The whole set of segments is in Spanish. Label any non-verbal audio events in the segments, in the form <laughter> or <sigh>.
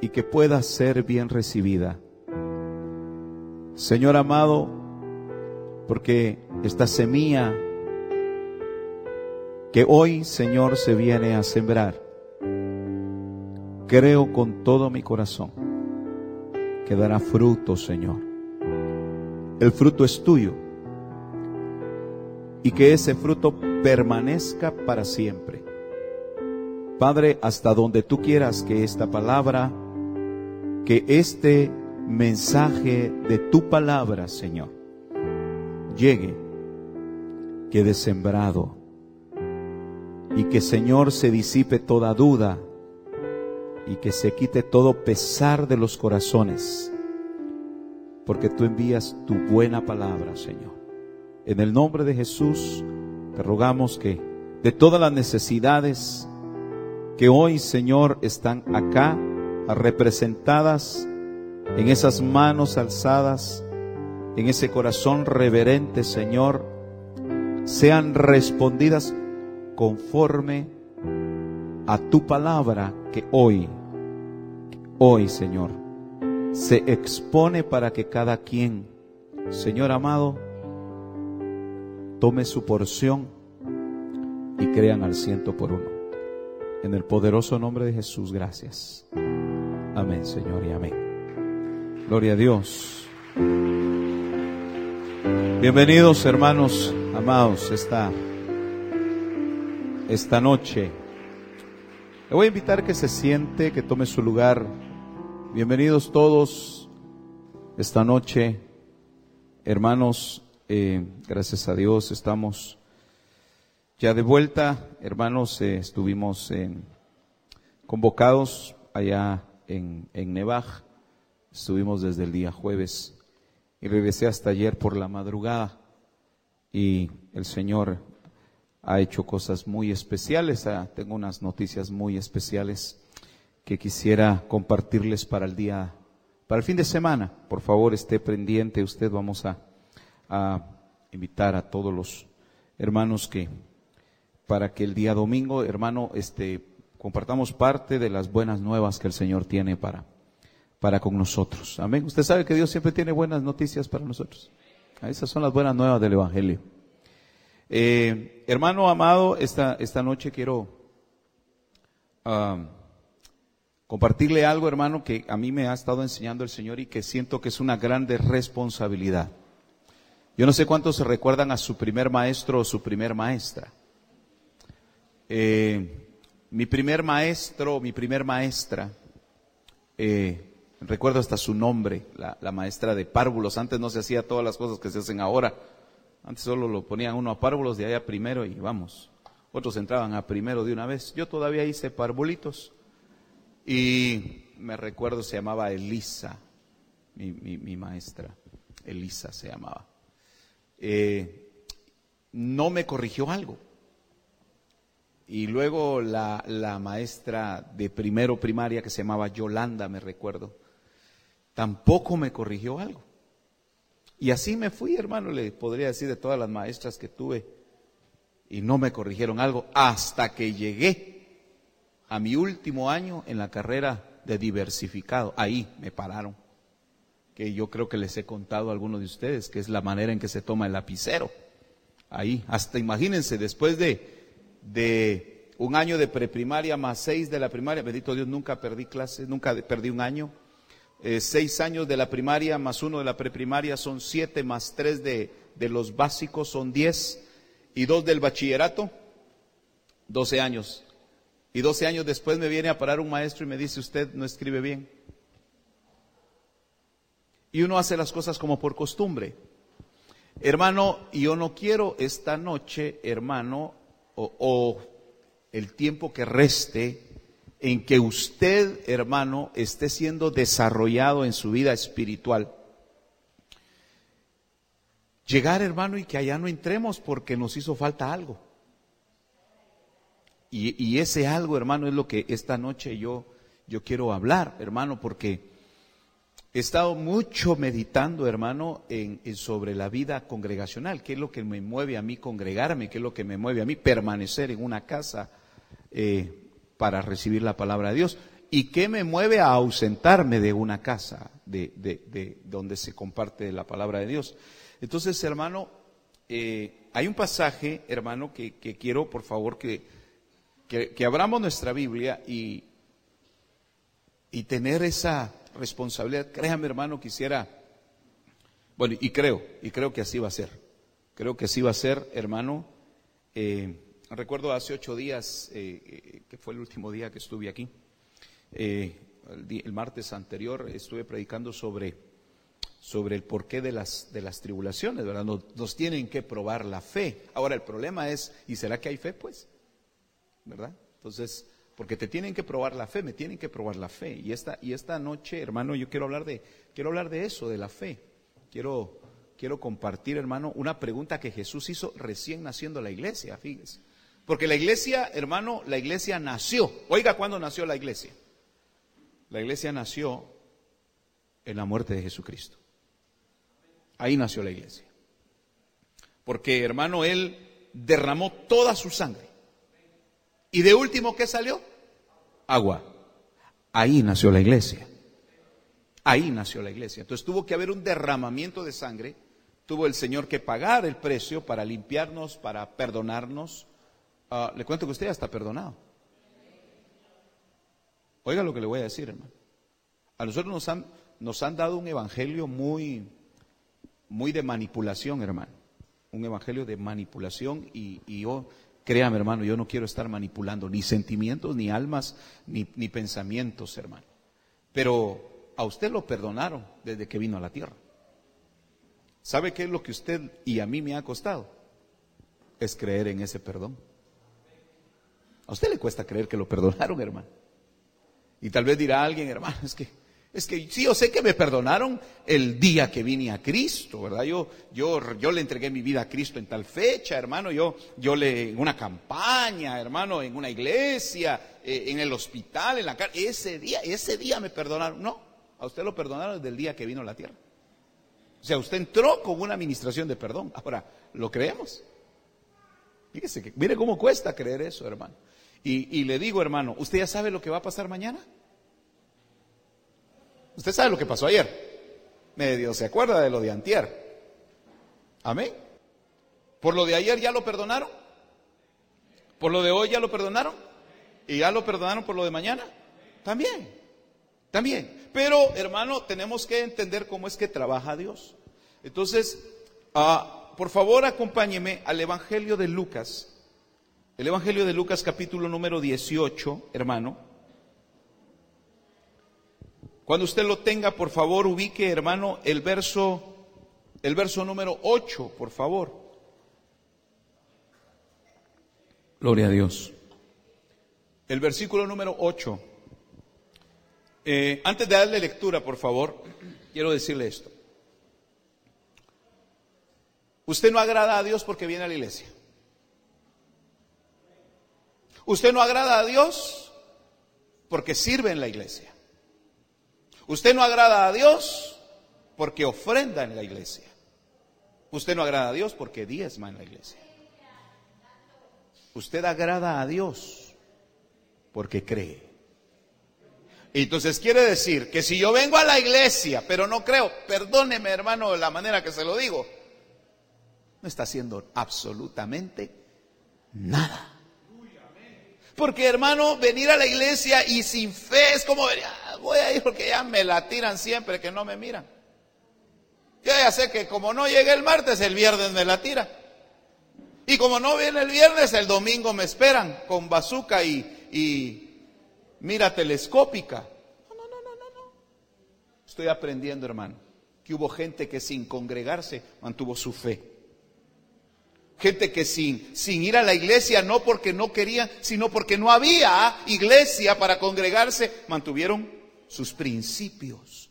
Y que pueda ser bien recibida. Señor amado, porque esta semilla que hoy, Señor, se viene a sembrar, creo con todo mi corazón que dará fruto, Señor. El fruto es tuyo y que ese fruto permanezca para siempre. Padre, hasta donde tú quieras que esta palabra que este mensaje de tu palabra, Señor, llegue, quede sembrado y que, Señor, se disipe toda duda y que se quite todo pesar de los corazones, porque tú envías tu buena palabra, Señor. En el nombre de Jesús, te rogamos que de todas las necesidades que hoy, Señor, están acá, representadas en esas manos alzadas, en ese corazón reverente, Señor, sean respondidas conforme a tu palabra que hoy, hoy, Señor, se expone para que cada quien, Señor amado, tome su porción y crean al ciento por uno. En el poderoso nombre de Jesús, gracias. Amén, Señor, y amén. Gloria a Dios. Bienvenidos, hermanos amados, esta, esta noche. Le voy a invitar que se siente, que tome su lugar. Bienvenidos todos esta noche. Hermanos, eh, gracias a Dios estamos ya de vuelta. Hermanos, eh, estuvimos convocados allá en, en Nevaj. Estuvimos desde el día jueves y regresé hasta ayer por la madrugada. Y el Señor ha hecho cosas muy especiales. Ah, tengo unas noticias muy especiales que quisiera compartirles para el día, para el fin de semana. Por favor, esté pendiente usted. Vamos a, a invitar a todos los hermanos que para que el día domingo, hermano, este compartamos parte de las buenas nuevas que el Señor tiene para, para con nosotros. Amén. Usted sabe que Dios siempre tiene buenas noticias para nosotros. Esas son las buenas nuevas del Evangelio. Eh, hermano amado, esta, esta noche quiero compartirle algo, hermano, que a mí me ha estado enseñando el Señor y que siento que es una grande responsabilidad. Yo no sé cuántos se recuerdan a su primer maestro o su primer maestra. Eh, mi primer maestro, mi primer maestra, eh, recuerdo hasta su nombre, la, maestra de párvulos. Antes no se hacía todas las cosas que se hacen ahora. Antes solo lo ponían uno a párvulos, de allá primero y vamos. Otros entraban a primero de una vez. Yo todavía hice parvulitos. Y me recuerdo se llamaba Elisa, mi, maestra. Elisa se llamaba. Eh, no me corrigió algo. Y luego la, la, maestra de primero primaria que se llamaba Yolanda, me recuerdo, tampoco me corrigió algo. Y así me fui, hermano, le podría decir de todas las maestras que tuve, y no me corrigieron algo hasta que llegué a mi último año en la carrera de diversificado. Ahí me pararon, que yo creo que les he contado a algunos de ustedes, que es la manera en que se toma el lapicero. Ahí, hasta imagínense, después de de un año de preprimaria más seis de la primaria, bendito Dios, nunca perdí clases, nunca perdí un año. Eh, seis años de la primaria más uno de la preprimaria son siete, más tres de, de los básicos son diez, y dos del bachillerato, doce años. Y doce años después me viene a parar un maestro y me dice, usted no escribe bien. Y uno hace las cosas como por costumbre. Hermano, yo no quiero esta noche, hermano, o, el tiempo que reste en que usted, hermano, esté siendo desarrollado en su vida espiritual. Llegar, hermano, y que allá no entremos porque nos hizo falta algo. Y, ese algo, hermano, es lo que esta noche yo, yo quiero hablar, hermano, porque he estado mucho meditando, hermano, en, sobre la vida congregacional, qué es lo que me mueve a mí congregarme, qué es lo que me mueve a mí permanecer en una casa eh, para recibir la palabra de Dios y qué me mueve a ausentarme de una casa de, de, donde se comparte la palabra de Dios. Entonces, hermano, eh, hay un pasaje, hermano, que, quiero, por favor, que, abramos nuestra Biblia y tener esa responsabilidad. Créame, hermano, quisiera, bueno, y creo, y creo que así va a ser. Creo que así va a ser, hermano. Eh, recuerdo hace ocho días, eh, eh, que fue el último día que estuve aquí, el, el, martes anterior estuve predicando sobre sobre el porqué de las, de las tribulaciones, ¿verdad? Nos, tienen que probar la fe. Ahora, el problema es, ¿y será que hay fe? Pues, ¿verdad? Entonces, porque te tienen que probar la fe, me tienen que probar la fe. Y esta, y esta noche, hermano, yo quiero hablar de, quiero hablar de eso, de la fe. Quiero, quiero compartir, hermano, una pregunta que Jesús hizo recién naciendo la iglesia, fíjese. Porque la iglesia, hermano, la iglesia nació. Oiga, ¿cuándo nació la iglesia? La iglesia nació en la muerte de Jesucristo. Ahí nació la iglesia. Porque, hermano, Él derramó toda su sangre. Y de último, ¿qué salió? Agua. Ahí nació la iglesia. Ahí nació la iglesia. Entonces tuvo que haber un derramamiento de sangre. Tuvo el Señor que pagar el precio para limpiarnos, para perdonarnos. Ah, le cuento que usted ya está perdonado. Oiga lo que le voy a decir, hermano. A nosotros nos han, nos han dado un evangelio muy, muy de manipulación, hermano. Un evangelio de manipulación y, yo, créame, hermano, yo no quiero estar manipulando ni sentimientos, ni almas, ni, ni pensamientos, hermano. Pero a usted lo perdonaron desde que vino a la tierra. ¿Sabe qué es lo que usted y a mí me ha costado? Es creer en ese perdón. A usted le cuesta creer que lo perdonaron, hermano. Y tal vez dirá alguien, hermano, <laughs> es que es que sí, yo sé que me perdonaron el día que vine a Cristo, ¿verdad? Yo, yo, yo le entregué mi vida a Cristo en tal fecha, hermano. Yo, yo le, en una campaña, hermano, en una iglesia, eh, en el hospital, en la casa. Ese día, ese día me perdonaron. No, a usted lo perdonaron desde el día que vino a la tierra. O sea, usted entró con una administración de perdón. Ahora, ¿lo creemos? Fíjese que, mire cómo cuesta creer eso, hermano. Y, y le digo, hermano, ¿usted ya sabe lo que va a pasar mañana? Usted sabe lo que pasó ayer. Medio se acuerda de lo de antier. Amén. ¿Por lo de ayer ya lo perdonaron? ¿Por lo de hoy ya lo perdonaron? ¿Y ya lo perdonaron por lo de mañana? También. También. Pero, hermano, tenemos que entender cómo es que trabaja Dios. Entonces, ah, por favor, acompáñeme al Evangelio de Lucas. El Evangelio de Lucas capítulo número 18, hermano. Cuando usted lo tenga, por favor, ubique, hermano, el verso, el verso número 8, por favor. Gloria a Dios. El versículo número 8. Eh, antes de darle lectura, por favor, quiero decirle esto. Usted no agrada a Dios porque viene a la iglesia. Usted no agrada a Dios porque sirve en la iglesia. Usted no agrada a Dios porque ofrenda en la iglesia. Usted no agrada a Dios porque diezma en la iglesia. Usted agrada a Dios porque cree. Entonces quiere decir que si yo vengo a la iglesia, pero no creo, perdóneme hermano de la manera que se lo digo, no está haciendo absolutamente nada. Porque hermano, venir a la iglesia y sin fe es como, voy a ir porque ya me la tiran siempre que no me miran. Yo ya sé que como no llegué el martes, el viernes me la tira. Y como no viene el viernes, el domingo me esperan con bazooka y, y mira telescópica. No, no, no, no, no. Estoy aprendiendo, hermano, que hubo gente que sin congregarse mantuvo su fe. Gente que sin, sin ir a la iglesia, no porque no querían, sino porque no había iglesia para congregarse, mantuvieron sus principios.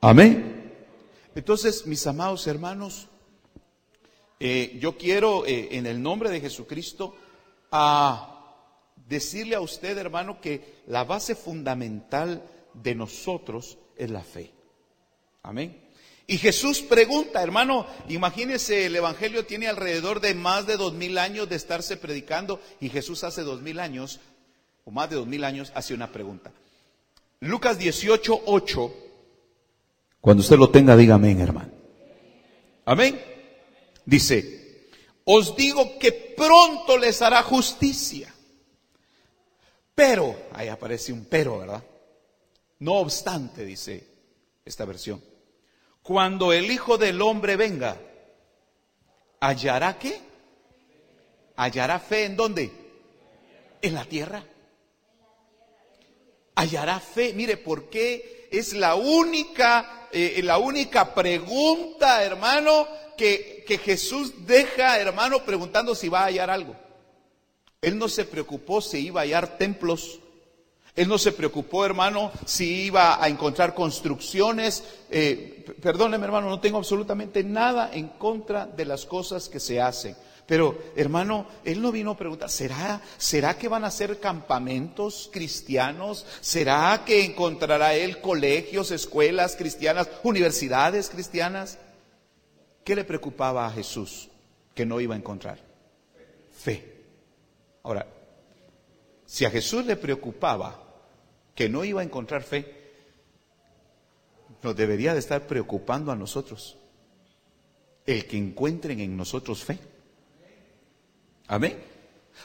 Amén. Entonces, mis amados hermanos, eh, yo quiero eh, en el nombre de Jesucristo a decirle a usted, hermano, que la base fundamental de nosotros es la fe. Amén. Y Jesús pregunta, hermano, imagínese, el Evangelio tiene alrededor de más de dos mil años de estarse predicando y Jesús hace dos mil años, o más de dos mil años, hace una pregunta. Lucas 18, 8. Cuando usted lo tenga, dígame, hermano. Amén. Dice, os digo que pronto les hará justicia. Pero, ahí aparece un pero, ¿verdad? No obstante, dice esta versión cuando el Hijo del Hombre venga, ¿hallará qué? ¿Hallará fe en dónde? En la tierra. ¿Hallará fe? Mire, ¿por qué es la única, eh, la única pregunta, hermano, que, que Jesús deja, hermano, preguntando si va a hallar algo? Él no se preocupó si iba a hallar templos, él no se preocupó, hermano, si iba a encontrar construcciones. Eh, perdóneme, hermano, no tengo absolutamente nada en contra de las cosas que se hacen. Pero, hermano, él no vino a preguntar, ¿será, ¿será que van a ser campamentos cristianos? ¿Será que encontrará él colegios, escuelas cristianas, universidades cristianas? ¿Qué le preocupaba a Jesús que no iba a encontrar? Fe. Ahora, si a Jesús le preocupaba que no iba a encontrar fe, nos debería de estar preocupando a nosotros el que encuentren en nosotros fe. Amén.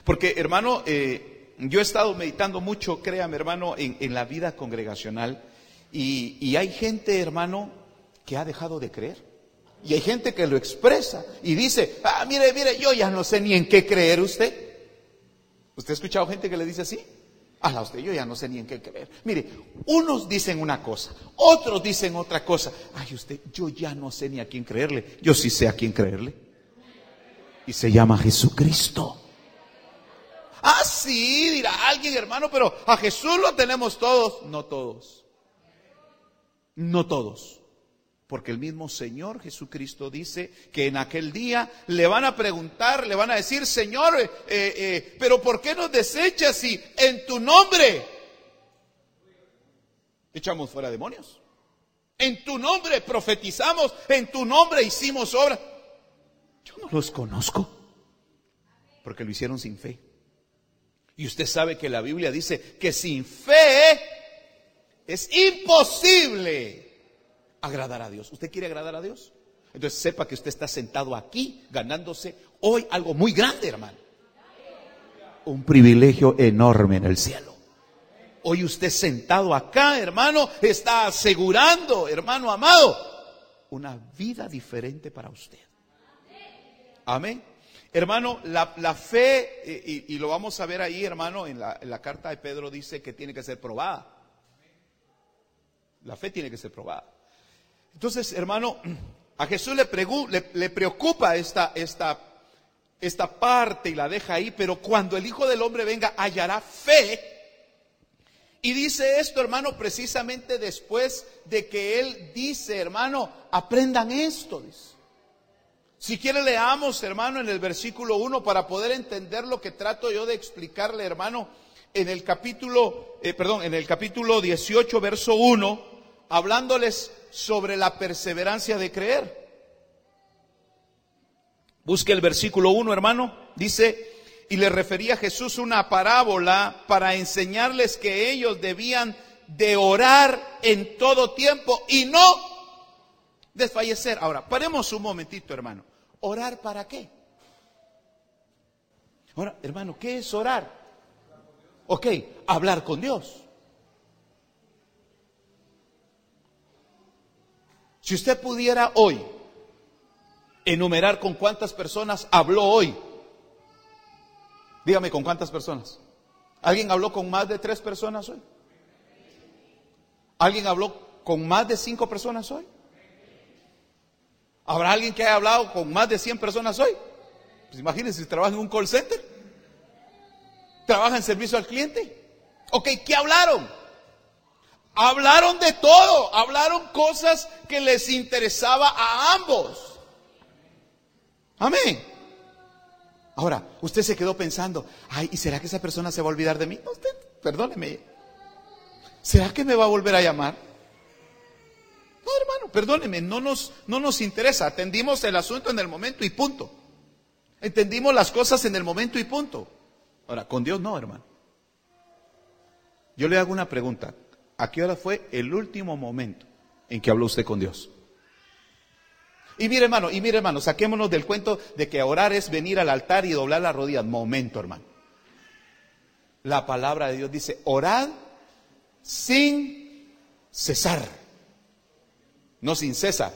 Porque, hermano, eh, yo he estado meditando mucho, créame, hermano, en, la vida congregacional y, y hay gente, hermano, que ha dejado de creer. Y hay gente que lo expresa y dice, ah, mire, mire, yo ya no sé ni en qué creer usted. ¿Usted ha escuchado gente que le dice así? A usted, yo ya no sé ni en qué creer. Mire, unos dicen una cosa, otros dicen otra cosa. Ay, usted, yo ya no sé ni a quién creerle. Yo sí sé a quién creerle. Y se llama Jesucristo. Ah, sí, dirá alguien, hermano, pero a Jesús lo tenemos todos. No todos. No todos. Porque el mismo Señor Jesucristo dice que en aquel día le van a preguntar, le van a decir, Señor, eh, eh, pero ¿por qué nos desechas si en tu nombre echamos fuera demonios? En tu nombre profetizamos, en tu nombre hicimos obras. Yo no los conozco, porque lo hicieron sin fe. Y usted sabe que la Biblia dice que sin fe es imposible agradar a Dios. ¿Usted quiere agradar a Dios? Entonces sepa que usted está sentado aquí ganándose hoy algo muy grande, hermano. Un privilegio enorme en el cielo. Hoy usted sentado acá, hermano, está asegurando, hermano amado, una vida diferente para usted. Amén. Hermano, la, fe, eh, y, lo vamos a ver ahí, hermano, en la, en la carta de Pedro dice que tiene que ser probada. La fe tiene que ser probada. Entonces, hermano, a Jesús le, le, preocupa esta, esta, esta parte y la deja ahí, pero cuando el Hijo del Hombre venga, hallará fe. Y dice esto, hermano, precisamente después de que Él dice, hermano, aprendan esto. Si quiere leamos, hermano, en el versículo 1 para poder entender lo que trato yo de explicarle, hermano, en el capítulo, eh, perdón, en el capítulo 18, verso 1, hablándoles sobre la perseverancia de creer. Busque el versículo 1, hermano. Dice, y le refería a Jesús una parábola para enseñarles que ellos debían de orar en todo tiempo y no desfallecer. Ahora, paremos un momentito, hermano. ¿Orar para qué? Ahora, hermano, ¿qué es orar? Ok, hablar con Dios. Si usted pudiera hoy enumerar con cuántas personas habló hoy, dígame con cuántas personas. ¿Alguien habló con más de tres personas hoy? ¿Alguien habló con más de cinco personas hoy? ¿Habrá alguien que haya hablado con más de cien personas hoy? Pues imagínense si trabaja en un call center. Trabaja en servicio al cliente. Ok, ¿qué hablaron? Hablaron de todo. Hablaron cosas que les interesaba a ambos. Amén. Ahora, usted se quedó pensando, ay, ¿y será que esa persona se va a olvidar de mí? usted, perdóneme. ¿Será que me va a volver a llamar? No, hermano, perdóneme, no nos, no nos interesa. Atendimos el asunto en el momento y punto. Entendimos las cosas en el momento y punto. Ahora, con Dios no, hermano. Yo le hago una pregunta. ¿A qué hora fue el último momento en que habló usted con Dios? Y mire, hermano, y mire, hermano, saquémonos del cuento de que orar es venir al altar y doblar las rodillas. Momento, hermano. La palabra de Dios dice, orad sin cesar. No sin cesar.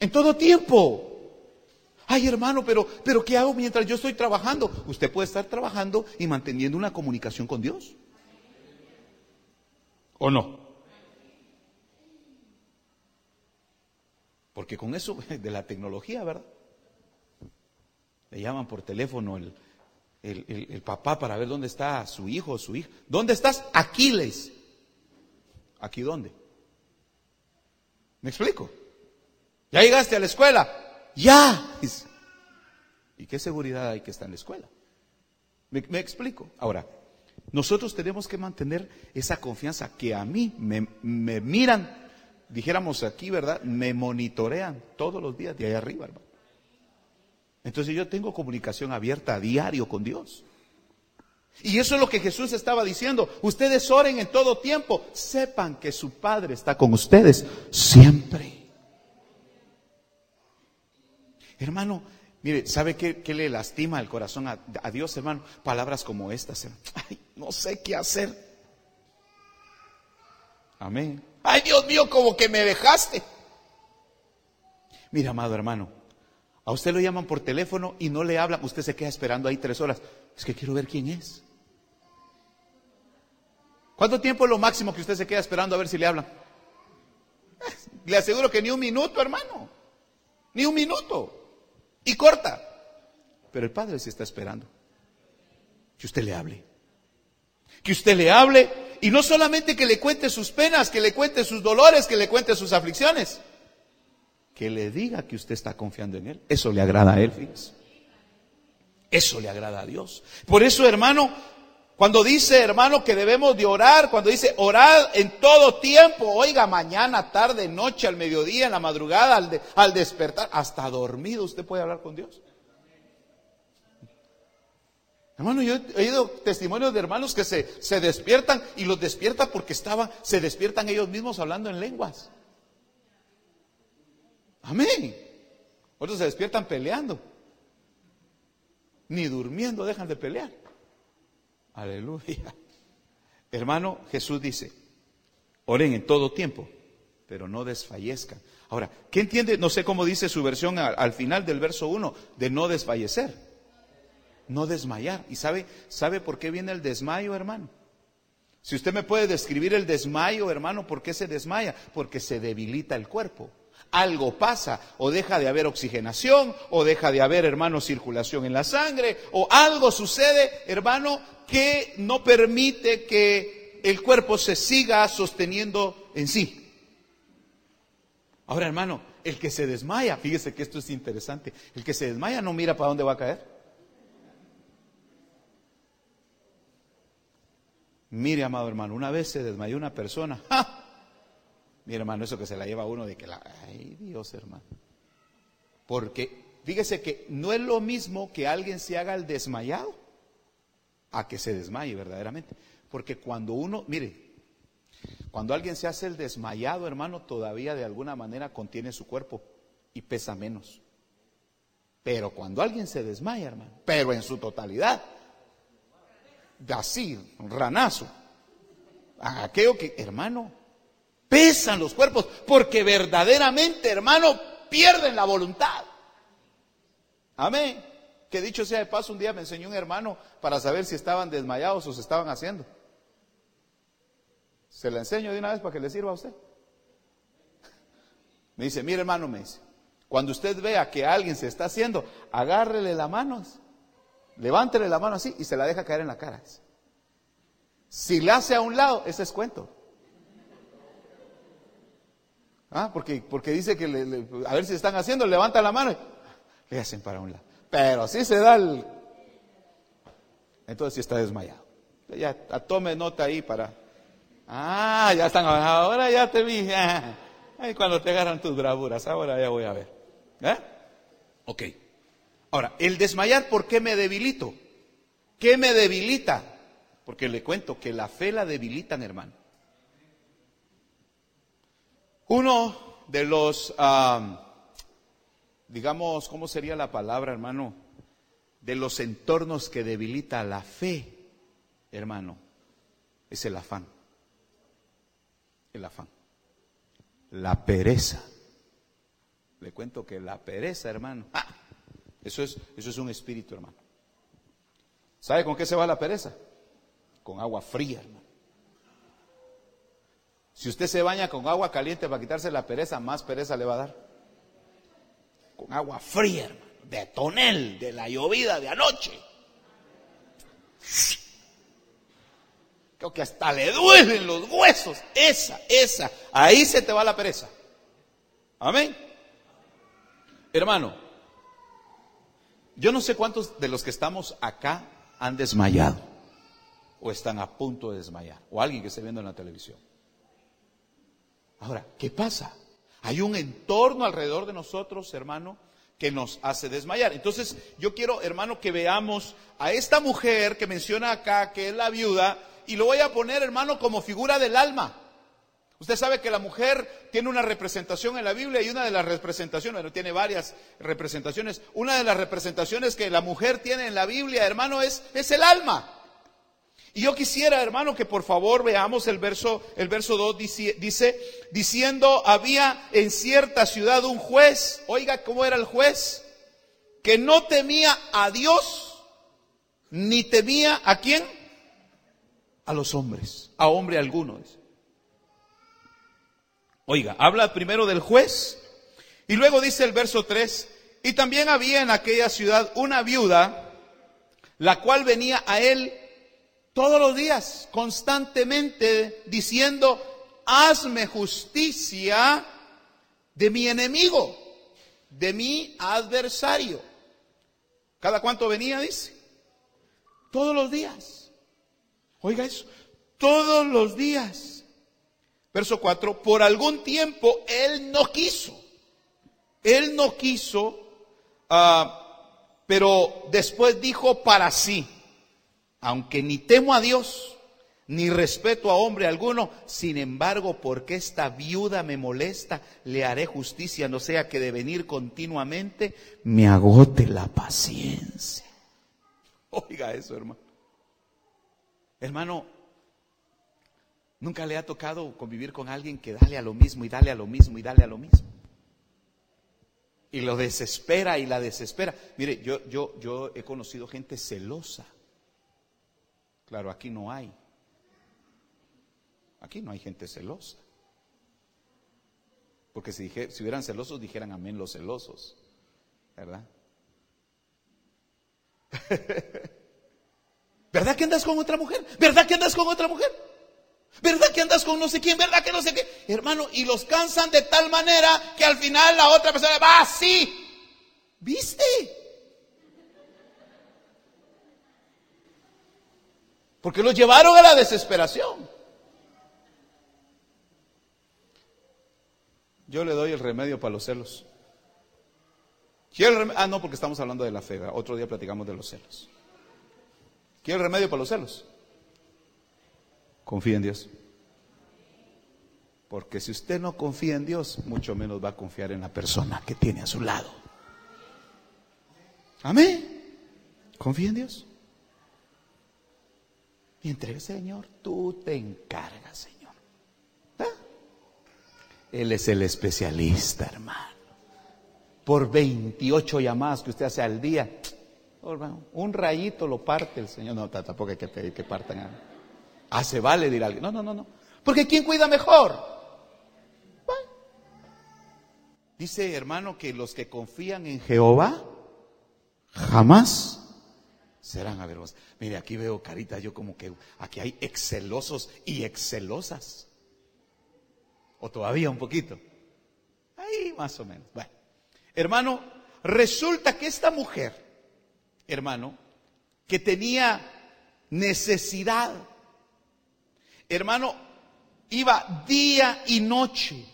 En todo tiempo. Ay, hermano, pero, pero ¿qué hago mientras yo estoy trabajando? Usted puede estar trabajando y manteniendo una comunicación con Dios. ¿O no? Porque con eso <laughs> de la tecnología, ¿verdad? Le llaman por teléfono el, el, papá para ver dónde está su hijo o su hija. ¿Dónde estás? Aquiles. ¿Aquí dónde? ¿Me explico? ¿Ya llegaste a la escuela? ya. ¿Y qué seguridad hay que estar en la escuela? ¿Me, explico? Ahora, nosotros tenemos que mantener esa confianza que a mí me, me, miran, dijéramos aquí, ¿verdad? Me monitorean todos los días de ahí arriba, hermano. Entonces yo tengo comunicación abierta a diario con Dios. Y eso es lo que Jesús estaba diciendo. Ustedes oren en todo tiempo. Sepan que su Padre está con ustedes siempre. Hermano, mire, ¿sabe qué, le lastima el corazón a, Dios, hermano? Palabras como estas. Ay, no sé qué hacer. Amén. Ay, Dios mío, como que me dejaste. Mira, amado hermano, a usted lo llaman por teléfono y no le hablan. Usted se queda esperando ahí tres horas. Es que quiero ver quién es. ¿Cuánto tiempo es lo máximo que usted se queda esperando a ver si le hablan? Le aseguro que ni un minuto, hermano. Ni un minuto y corta. Pero el Padre se está esperando. Que usted le hable. Que usted le hable y no solamente que le cuente sus penas, que le cuente sus dolores, que le cuente sus aflicciones. Que le diga que usted está confiando en Él. Eso le agrada a Él, fíjese. Eso le agrada a Dios. Por eso, hermano, cuando dice, hermano, que debemos de orar, cuando dice orar en todo tiempo, oiga, mañana, tarde, noche, al mediodía, en la madrugada, al, al despertar, hasta dormido usted puede hablar con Dios. Hermano, yo he oído testimonios de hermanos que se, se despiertan y los despierta porque estaban, se despiertan ellos mismos hablando en lenguas. Amén. Otros se despiertan peleando. Ni durmiendo dejan de pelear. Aleluya. <laughs> Hermano, Jesús dice, oren en todo tiempo, pero no desfallezcan. Ahora, ¿qué entiende? No sé cómo dice su versión al, final del verso 1, de no desfallecer, no desmayar. ¿Y sabe, sabe por qué viene el desmayo, hermano? Si usted me puede describir el desmayo, hermano, ¿por qué se desmaya? Porque se debilita el cuerpo algo pasa, o deja de haber oxigenación, o deja de haber, hermano, circulación en la sangre, o algo sucede, hermano, que no permite que el cuerpo se siga sosteniendo en sí. Ahora, hermano, el que se desmaya, fíjese que esto es interesante, el que se desmaya no mira para dónde va a caer. Mire, amado hermano, una vez se desmayó una persona. ¡ja! Mi hermano, eso que se la lleva uno de que la... Ay, Dios, hermano. Porque fíjese que no es lo mismo que alguien se haga el desmayado a que se desmaye verdaderamente. Porque cuando uno, mire, cuando alguien se hace el desmayado, hermano, todavía de alguna manera contiene su cuerpo y pesa menos. Pero cuando alguien se desmaya, hermano, pero en su totalidad, así, ranazo, aquello que, hermano, pesan los cuerpos, porque verdaderamente, hermano, pierden la voluntad. Amén. Que dicho sea de paso, un día me enseñó un hermano para saber si estaban desmayados o se estaban haciendo. Se la enseño de una vez para que le sirva a usted. Me dice, mire hermano, me dice, Cuando usted vea que alguien se está haciendo, agárrele la mano, levántele la mano así y se la deja caer en la cara. Si le hace a un lado, ese es cuento. Ah, porque, porque dice que a ver si están haciendo, levanta la mano y le hacen para un lado. Pero si se da el... Entonces sí está desmayado. Ya tome nota ahí para... Ah, ya están, ahora ya te vi. <laughs> Ay, cuando te agarran tus bravuras, ahora ya voy a ver. ¿Eh? Ok. Ahora, el desmayar, ¿por qué me debilito? ¿Qué me debilita? Porque le cuento que la fe la debilitan, hermano. Uno de los, digamos, ¿cómo sería la palabra, hermano? De los entornos que debilita la fe, hermano, es el afán. El afán. La pereza. Le cuento que la pereza, hermano, ah, eso, es, eso es un espíritu, hermano. ¿Sabe con qué se va la pereza? Con agua fría, hermano. Si usted se baña con agua caliente para quitarse la pereza, más pereza le va a dar. Con agua fría, hermano, de tonel, de la llovida de anoche. Creo que hasta le duelen los huesos. Esa, esa. Ahí se te va la pereza. Amén. Hermano, yo no sé cuántos de los que estamos acá han desmayado o están a punto de desmayar o alguien que esté viendo en la televisión. Ahora, ¿qué pasa? Hay un entorno alrededor de nosotros, hermano, que nos hace desmayar. Entonces, yo quiero, hermano, que veamos a esta mujer que menciona acá, que es la viuda, y lo voy a poner, hermano, como figura del alma. Usted sabe que la mujer tiene una representación en la Biblia y una de las representaciones, bueno, tiene varias representaciones. Una de las representaciones que la mujer tiene en la Biblia, hermano, es, es el alma. Y yo quisiera, hermano, que por favor veamos el verso, el verso 2 dice, dice, diciendo, había en cierta ciudad un juez, oiga cómo era el juez, que no temía a Dios, ni temía a quién, a los hombres, a hombre alguno. Oiga, habla primero del juez y luego dice el verso 3, y también había en aquella ciudad una viuda, la cual venía a él todos los días, constantemente, diciendo, hazme justicia de mi enemigo, de mi adversario. ¿Cada cuánto venía? Dice. Todos los días. Oiga eso, todos los días. Verso 4, por algún tiempo él no quiso. Él no quiso, ah, pero después dijo para sí, aunque ni temo a Dios, ni respeto a hombre alguno, sin embargo, porque esta viuda me molesta, le haré justicia, no sea que de venir continuamente me agote la paciencia. Oiga eso, hermano. Hermano, Nunca le ha tocado convivir con alguien que dale a lo mismo y dale a lo mismo y dale a lo mismo. Y lo desespera y la desespera. Mire, yo, yo, yo he conocido gente celosa. Claro, aquí no hay. Aquí no hay gente celosa. Porque si, dije, si hubieran celosos, dijeran amén los celosos. ¿Verdad? <laughs> ¿Verdad que andas con otra mujer? ¿Verdad que andas con otra mujer? ¿Verdad que andas con no sé quién? ¿Verdad que no sé qué? Hermano, y los cansan de tal manera que al final la otra persona va así. ¿Viste? Porque los llevaron a la desesperación. Yo le doy el remedio para los celos. ah, no, porque estamos hablando de la fe. Otro día platicamos de los celos. ¿Quiere el remedio para los celos? Confía en Dios. Porque si usted no confía en Dios, mucho menos va a confiar en la persona que tiene a su lado. Amén. Confía en Dios. Y entrega, Señor, tú te encargas, Señor. ¿Ah? Él es el especialista, hermano. Por 28 llamadas que usted hace al día, un rayito lo parte el Señor. No, tampoco hay que pedir que partan. Ah, se vale, dirá alguien. No, no, no, no. Porque ¿quién cuida mejor? Dice, hermano, que los que confían en Jehová jamás serán avergonzados. Mire, aquí veo caritas, yo como que aquí hay excelosos y excelosas. O todavía un poquito. Ahí más o menos. Bueno, hermano, resulta que esta mujer, hermano, que tenía necesidad, hermano, iba día y noche,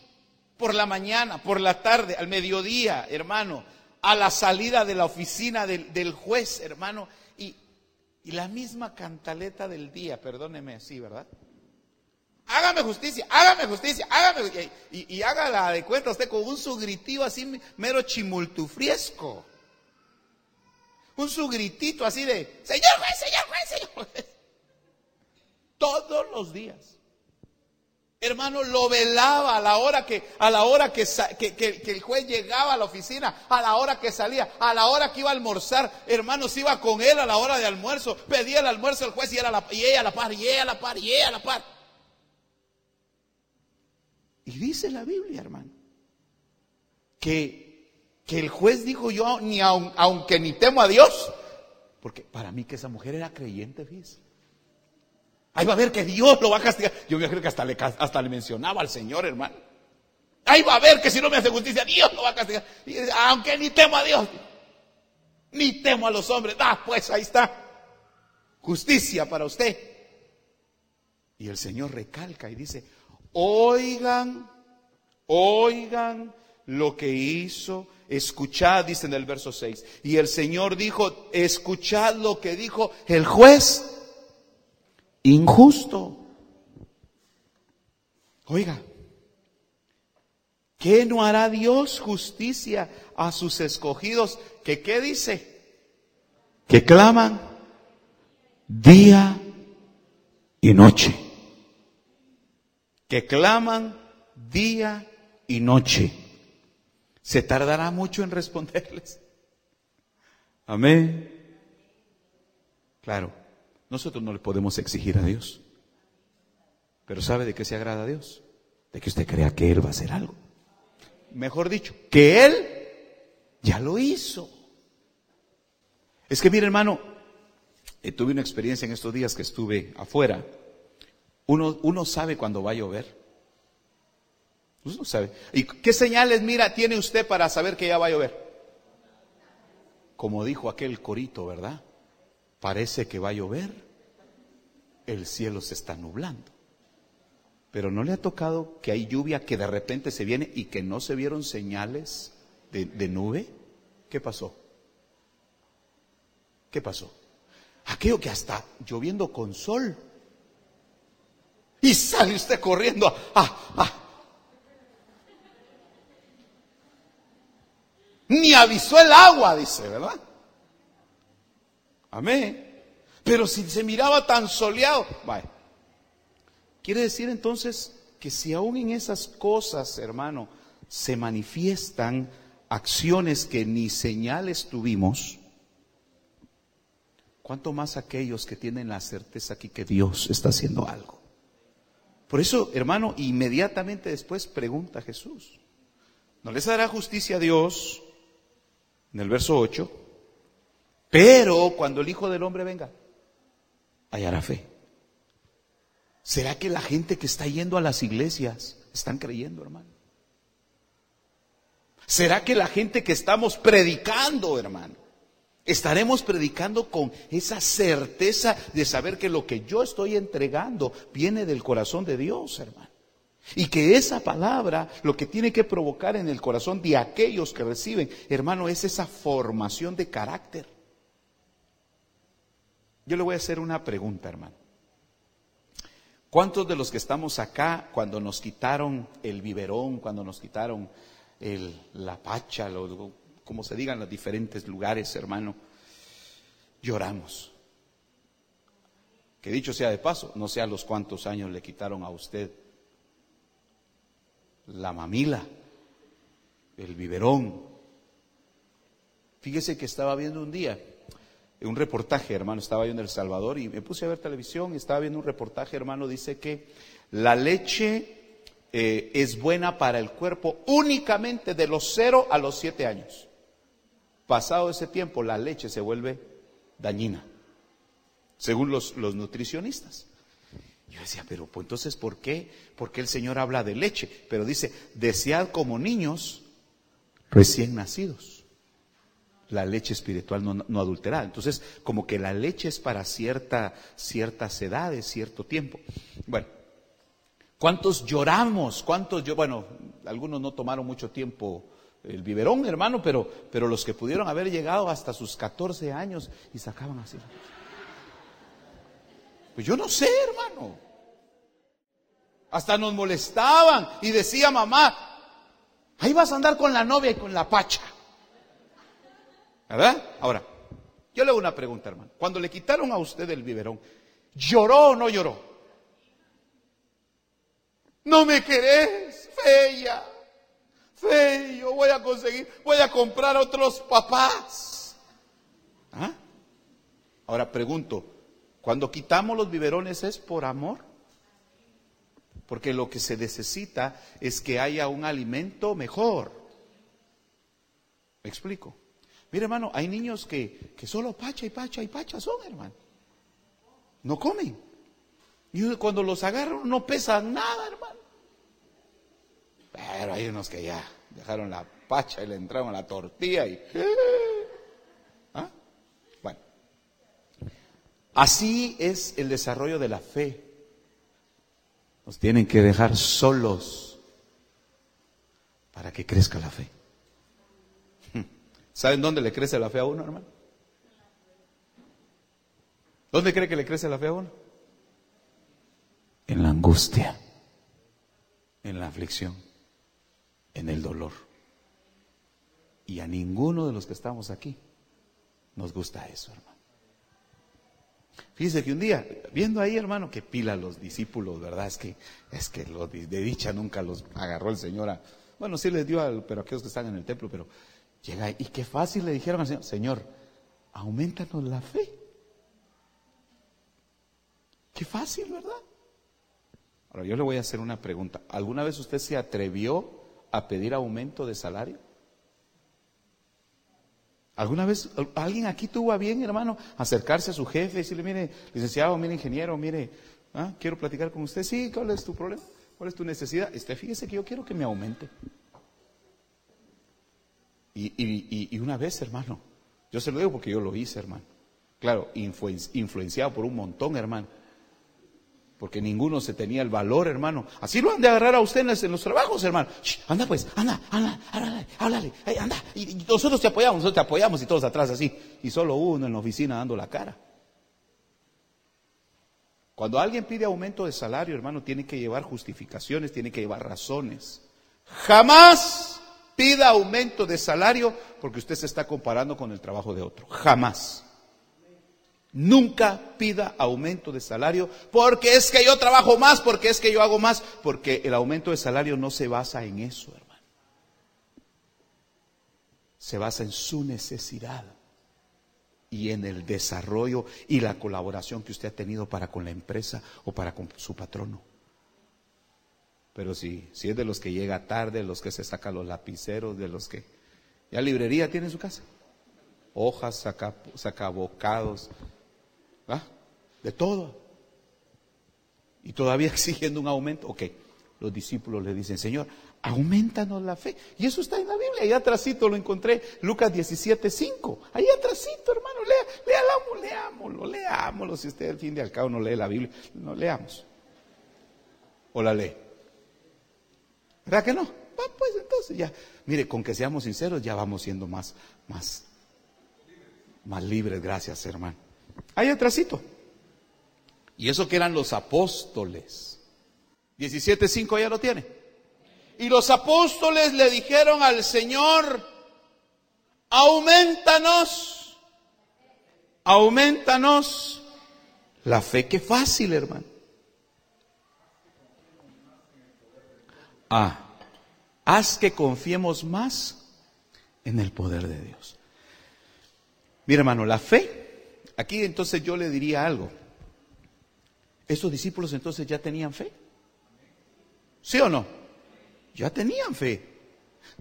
por la mañana, por la tarde, al mediodía, hermano, a la salida de la oficina del, juez, hermano, y, la misma cantaleta del día, perdóneme así, ¿verdad? Hágame justicia, hágame justicia, hágame y, y, hágala de cuenta usted con un sugritito así mero chimultufriesco. Un sugritito así de, señor juez, señor juez, señor juez. Todos los días. Hermano, lo velaba a la hora que, a la hora que, que, el juez llegaba a la oficina, a la hora que salía, a la hora que iba a almorzar. Hermano, se iba con él a la hora de almuerzo, pedía el almuerzo al juez y, era la, y ella a la par, y ella a la par, y ella a la par. Y dice la Biblia, hermano, que, que el juez dijo yo, ni aunque ni temo a Dios, porque para mí que esa mujer era creyente, fíjese. Ahí va a ver que Dios lo va a castigar. Yo me creo que hasta le, hasta le mencionaba al Señor, hermano. Ahí va a ver que si no me hace justicia, Dios lo va a castigar. aunque ni temo a Dios, ni temo a los hombres. Ah, pues ahí está. Justicia para usted. Y el Señor recalca y dice, oigan, oigan lo que hizo, escuchad, dice en el verso 6. Y el Señor dijo, escuchad lo que dijo el juez injusto. Oiga, ¿qué no hará Dios justicia a sus escogidos? ¿Que qué dice? Que claman día y noche. Que claman día y noche. ¿Se tardará mucho en responderles? Amén. Claro. Nosotros no le podemos exigir a Dios. Pero ¿sabe de qué se agrada a Dios? De que usted crea que Él va a hacer algo. Mejor dicho, que Él ya lo hizo. Es que mire hermano, eh, tuve una experiencia en estos días que estuve afuera. Uno, uno sabe cuando va a llover. Uno sabe. ¿Y qué señales, mira, tiene usted para saber que ya va a llover? Como dijo aquel corito, ¿verdad? Parece que va a llover, el cielo se está nublando. Pero ¿no le ha tocado que hay lluvia que de repente se viene y que no se vieron señales de, nube? ¿Qué pasó? ¿Qué pasó? Aquello que hasta lloviendo con sol. Y sale usted corriendo Ni avisó el agua, dice, ¿verdad? Amén. Pero si se miraba tan soleado, vaya. Quiere decir entonces que si aún en esas cosas, hermano, se manifiestan acciones que ni señales tuvimos, ¿cuánto más aquellos que tienen la certeza aquí que Dios está haciendo algo? Por eso, hermano, inmediatamente después pregunta Jesús, ¿no les hará justicia a Dios? En el verso 8, pero cuando el Hijo del Hombre venga, hallará fe. ¿Será que la gente que está yendo a las iglesias están creyendo, hermano? ¿Será que la gente que estamos predicando, hermano, estaremos predicando con esa certeza de saber que lo que yo estoy entregando viene del corazón de Dios, hermano? Y que esa palabra lo que tiene que provocar en el corazón de aquellos que reciben, hermano, es esa formación de carácter. Yo le voy a hacer una pregunta, hermano. ¿Cuántos de los que estamos acá, cuando nos quitaron el biberón, cuando nos quitaron la pacha, como se diga en los diferentes lugares, hermano, lloramos? Que dicho sea de paso, no sé a los cuántos años le quitaron a usted la mamila, el biberón. Fíjese que estaba viendo un día un reportaje, hermano, estaba yo en El Salvador y me puse a ver televisión estaba viendo un reportaje, hermano, dice que la leche eh, es buena para el cuerpo únicamente de los 0 a los 7 años. Pasado ese tiempo, la leche se vuelve dañina, según los, los nutricionistas. Yo decía, pero pues, entonces, ¿por qué? ¿Por qué el Señor habla de leche? Pero dice, desead como niños recién nacidos. La leche espiritual no, no, adulterada. Entonces, como que la leche es para cierta, ciertas edades, cierto tiempo. Bueno, ¿cuántos lloramos? ¿Cuántos yo? Bueno, algunos no tomaron mucho tiempo el biberón, hermano, pero, pero los que pudieron haber llegado hasta sus 14 años y sacaban así. Pues yo no sé, hermano. Hasta nos molestaban y decía mamá, ahí vas a andar con la novia y con la pacha. Ahora, yo le hago una pregunta, hermano. Cuando le quitaron a usted el biberón, ¿lloró o no lloró? No me querés, fea. Feo, voy a conseguir, voy a comprar otros papás. ¿Ah? Ahora pregunto, cuando quitamos los biberones es por amor. Porque lo que se necesita es que haya un alimento mejor. ¿Me explico? Mire, hermano, hay niños que, que solo pacha y pacha y pacha son, hermano. No comen. Y cuando los agarran no pesan nada, hermano. Pero hay unos que ya dejaron la pacha y le entraron a la tortilla y... <laughs> ¿Ah? Bueno, así es el desarrollo de la fe. Nos tienen que dejar solos para que crezca la fe. ¿Saben dónde le crece la fe a uno, hermano? ¿Dónde cree que le crece la fe a uno? En la angustia, en la aflicción, en el dolor. Y a ninguno de los que estamos aquí nos gusta eso, hermano. Fíjese que un día, viendo ahí, hermano, que pila los discípulos, ¿verdad? Es que, es que de dicha nunca los agarró el Señor bueno, sí les dio a, pero aquellos que están en el templo, pero llega y qué fácil le dijeron al Señor, Señor, aumentanos la fe. Qué fácil, ¿verdad? Ahora yo le voy a hacer una pregunta. ¿Alguna vez usted se atrevió a pedir aumento de salario? ¿Alguna vez alguien aquí tuvo a bien, hermano, acercarse a su jefe y decirle, mire, licenciado, mire, ingeniero, mire, ¿ah? quiero platicar con usted? Sí, ¿cuál es tu problema? ¿Cuál es tu necesidad? Este, fíjese que yo quiero que me aumente. Y, una vez, hermano, yo se lo digo porque yo lo hice, hermano. Claro, influenciado por un montón, hermano porque ninguno se tenía el valor, hermano. Así lo han de agarrar a ustedes en los trabajos, hermano. anda pues, anda, anda, háblale, háblale, anda. Y, nosotros te apoyamos, nosotros te apoyamos y todos atrás así. Y solo uno en la oficina dando la cara. Cuando alguien pide aumento de salario, hermano, tiene que llevar justificaciones, tiene que llevar razones. Jamás pida aumento de salario porque usted se está comparando con el trabajo de otro. Jamás. Nunca pida aumento de salario porque es que yo trabajo más, porque es que yo hago más, porque el aumento de salario no se basa en eso, hermano. Se basa en su necesidad y en el desarrollo y la colaboración que usted ha tenido para con la empresa o para con su patrono. Pero si, si es de los que llega tarde, los que se saca los lapiceros, de los que ya librería tiene en su casa, hojas, saca, saca bocados, ¿Ah? De todo. Y todavía <laughs> exigiendo un aumento. Ok, los discípulos le dicen, Señor, aumentanos la fe. Y eso está en la Biblia. Ahí atrásito lo encontré, Lucas 17, 5. Ahí atrásito, hermano, lea, leámoslo, leámoslo. Si usted al fin de al cabo no lee la Biblia, no leamos. ¿O la lee? ¿Verdad que no? pues entonces ya, mire, con que seamos sinceros, ya vamos siendo más, más, más libres. Gracias, hermano. Ahí atrásito. Y eso que eran los apóstoles. 17.5 ya lo tiene. Y los apóstoles le dijeron al Señor, aumentanos, aumentanos la fe. Qué fácil, hermano. Ah, haz que confiemos más en el poder de Dios. Mira, hermano, la fe Aquí entonces yo le diría algo. ¿Estos discípulos entonces ya tenían fe? ¿Sí o no? Ya tenían fe,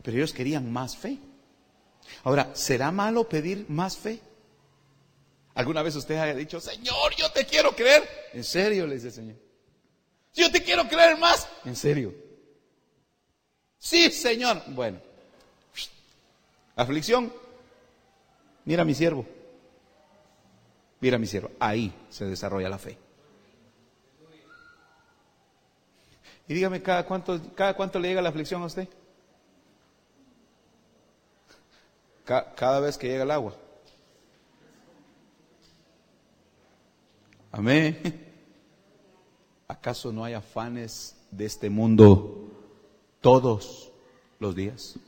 pero ellos querían más fe. Ahora, ¿será malo pedir más fe? ¿Alguna vez usted haya dicho, Señor, yo te quiero creer? ¿En serio? Le dice el Señor. Yo te quiero creer más. ¿En serio? Sí, Señor. Bueno. Aflicción. Mira a mi siervo. Mira a mi siervo. Ahí se desarrolla la fe. Y dígame, ¿cada cuánto, cada cuánto le llega la aflicción a usted? cada vez que llega el agua. Amén. <laughs> ¿Acaso no hay afanes de este mundo todos los días?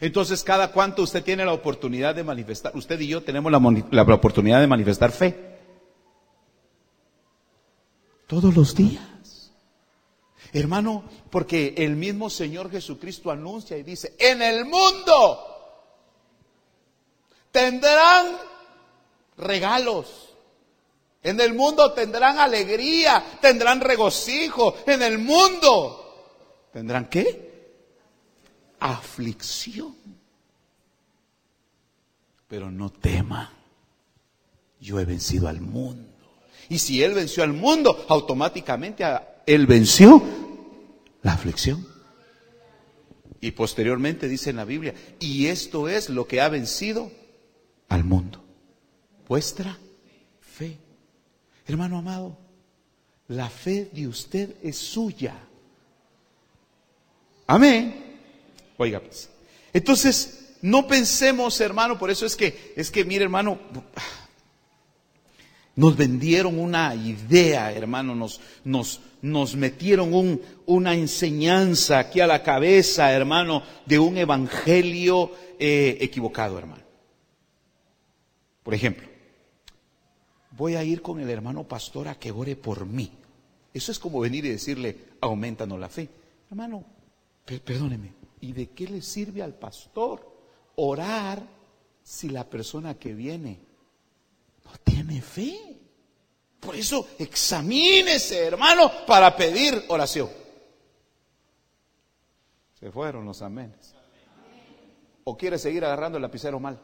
Entonces, ¿cada cuánto usted tiene la oportunidad de manifestar? Usted y yo tenemos la, oportunidad de manifestar fe. Todos los días. Hermano, porque el mismo Señor Jesucristo anuncia y dice, en el mundo tendrán regalos. En el mundo tendrán alegría, tendrán regocijo. En el mundo tendrán qué? Aflicción. Pero no tema. Yo he vencido al mundo. Y si Él venció al mundo, automáticamente Él venció la aflicción. Y posteriormente dice en la Biblia, y esto es lo que ha vencido al mundo. Vuestra fe. Hermano amado, la fe de usted es suya. Amén. Oiga, pues. Entonces, no pensemos, hermano, por eso es que, es que, mire, hermano, nos vendieron una idea, hermano, nos, nos, metieron un, una enseñanza aquí a la cabeza, hermano, de un evangelio eh, equivocado, hermano. Por ejemplo, voy a ir con el hermano pastor a que ore por mí. Eso es como venir y decirle, aumentanos la fe. Hermano, perdóneme, ¿y de qué le sirve al pastor orar si la persona que viene no tiene fe? Por eso examínese, hermano, para pedir oración. Se fueron los amenes. ¿O quiere seguir agarrando el lapicero mal?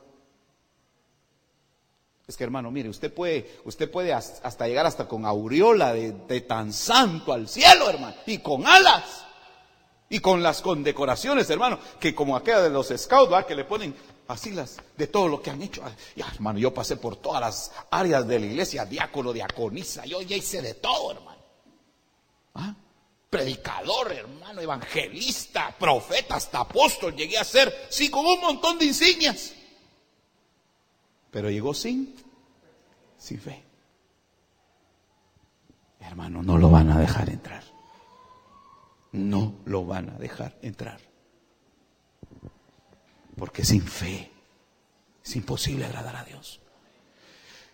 Es que hermano, mire, usted puede, usted puede hasta llegar hasta con aureola de, tan santo al cielo, hermano, y con alas, y con las condecoraciones, hermano, que como aquella de los scouts, que le ponen así las de todo lo que han hecho. Hermano, yo pasé por todas las áreas de la iglesia, diácono, diaconisa, yo ya hice de todo, hermano. ¿Ah? Predicador, hermano, evangelista, profeta, hasta apóstol llegué a ser, sí, con un montón de insignias. Pero llegó sin, sin fe. Hermano, no lo van a dejar entrar. No lo van a dejar entrar. Porque sin fe es imposible agradar a Dios.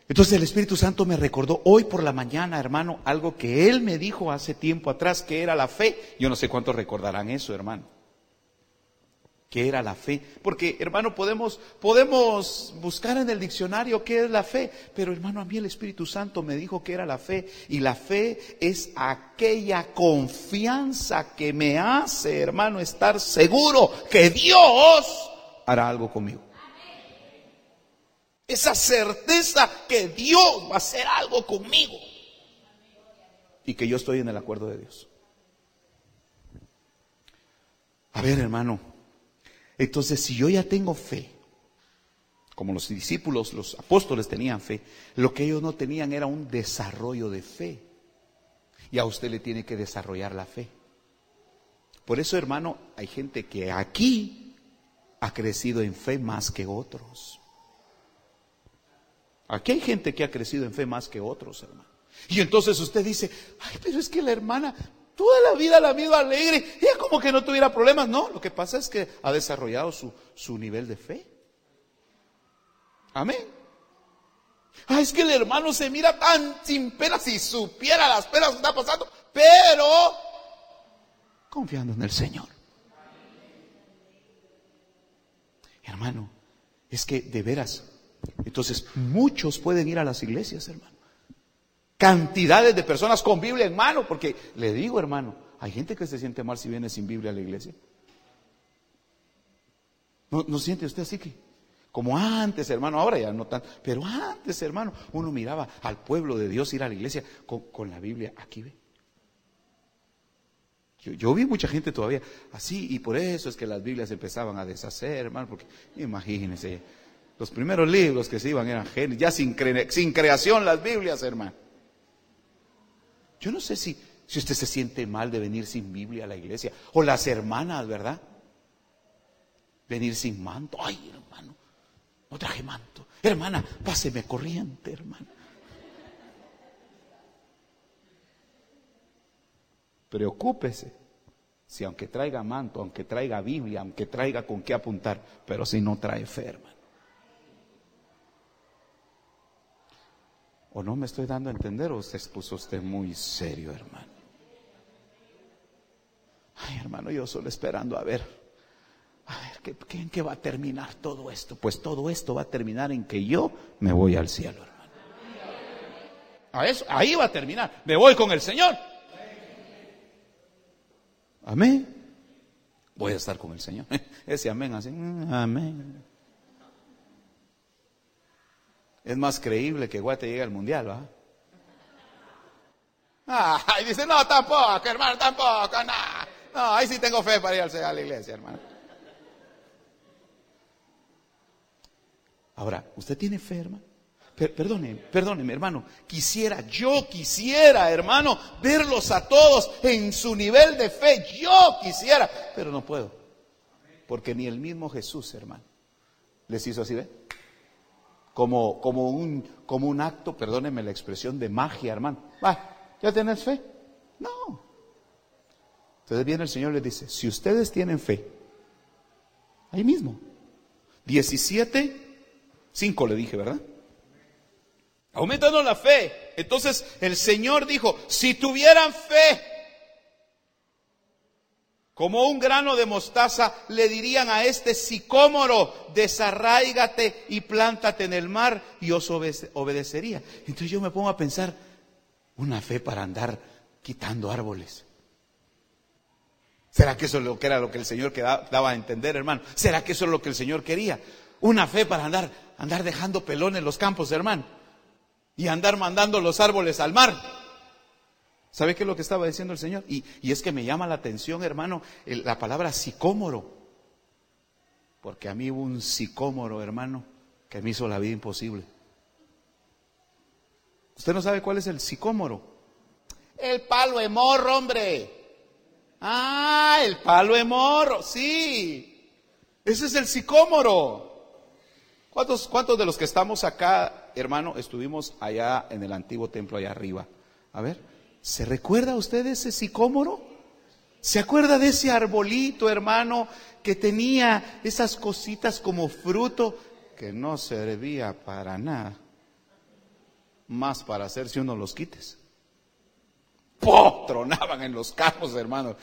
Entonces el Espíritu Santo me recordó hoy por la mañana, hermano, algo que Él me dijo hace tiempo atrás, que era la fe. Yo no sé cuántos recordarán eso, hermano que era la fe. Porque, hermano, podemos, podemos buscar en el diccionario qué es la fe, pero hermano, a mí el Espíritu Santo me dijo que era la fe. Y la fe es aquella confianza que me hace, hermano, estar seguro que Dios hará algo conmigo. Esa certeza que Dios va a hacer algo conmigo. Y que yo estoy en el acuerdo de Dios. A ver, hermano, entonces, si yo ya tengo fe, como los discípulos, los apóstoles tenían fe, lo que ellos no tenían era un desarrollo de fe. Y a usted le tiene que desarrollar la fe. Por eso, hermano, hay gente que aquí ha crecido en fe más que otros. Aquí hay gente que ha crecido en fe más que otros, hermano. Y entonces usted dice, ay, pero es que la hermana Toda la vida la ha vivido alegre. Ella como que no tuviera problemas. No, lo que pasa es que ha desarrollado su, su nivel de fe. Amén. Ah, es que el hermano se mira tan sin penas si supiera las penas que está pasando, pero confiando en el Señor. Hermano, es que de veras, entonces muchos pueden ir a las iglesias, hermano cantidades de personas con Biblia en mano, porque le digo, hermano, hay gente que se siente mal si viene sin Biblia a la iglesia. ¿No, siente usted así que? Como antes, hermano, ahora ya no tan, pero antes, hermano, uno miraba al pueblo de Dios ir a la iglesia con, la Biblia. Aquí ve. Yo, vi mucha gente todavía así, y por eso es que las Biblias empezaban a deshacer, hermano, porque imagínense, los primeros libros que se iban eran genios, ya sin, sin creación las Biblias, hermano. Yo no sé si, si usted se siente mal de venir sin Biblia a la iglesia, o las hermanas, ¿verdad? Venir sin manto. Ay, hermano, no traje manto. Hermana, páseme corriente, hermano. Preocúpese si aunque traiga manto, aunque traiga Biblia, aunque traiga con qué apuntar, pero si no trae fe, hermano. ¿O no me estoy dando a entender o se puso usted muy serio, hermano? Ay, hermano, yo solo esperando a ver, a ver, ¿qué, qué, ¿en qué va a terminar todo esto? Pues todo esto va a terminar en que yo me voy al cielo, hermano. A eso, ahí va a terminar. Me voy con el Señor. Amén. Voy a estar con el Señor. <laughs> Ese amén así. mm, Amén. Es más creíble que Guate llegue al mundial, ¿va? Ah, y dice, no, tampoco, hermano, tampoco, no. No, ahí sí tengo fe para ir a la iglesia, hermano. Ahora, ¿usted tiene fe, hermano? Per- perdone, perdóneme, hermano. Quisiera, yo quisiera, hermano, verlos a todos en su nivel de fe. Yo quisiera, pero no puedo. Porque ni el mismo Jesús, hermano, les hizo así, ¿ve? Como, como, un, como un acto, perdóneme la expresión, de magia, hermano. Va, ¿ya tenés fe? No. Entonces viene el Señor y les dice, si ustedes tienen fe, ahí mismo, 17, 5 le dije, ¿verdad? Aumentanos la fe. Entonces el Señor dijo, si tuvieran fe, como un grano de mostaza, le dirían a este sicómoro, desarráigate y plántate en el mar y os obede- obedecería. Entonces yo me pongo a pensar, una fe para andar quitando árboles. ¿Será que eso es lo era lo que el Señor daba a entender, hermano? ¿Será que eso es lo que el Señor quería? Una fe para andar, andar dejando pelón en los campos, hermano. Y andar mandando los árboles al mar. ¿Sabe qué es lo que estaba diciendo el Señor? Y, es que me llama la atención, hermano, la palabra sicómoro. Porque a mí hubo un sicómoro, hermano, que me hizo la vida imposible. ¿Usted no sabe cuál es el sicómoro? El palo de morro, hombre. Ah, el palo de morro, sí. Ese es el sicómoro. ¿Cuántos, ¿Cuántos de los que estamos acá, hermano, estuvimos allá en el antiguo templo allá arriba? A ver, ¿se recuerda usted de ese sicómoro? ¿Se acuerda de ese arbolito, hermano, que tenía esas cositas como fruto que no servía para nada? Más para hacerse uno los quites. ¡Po! Tronaban en los carros, hermano.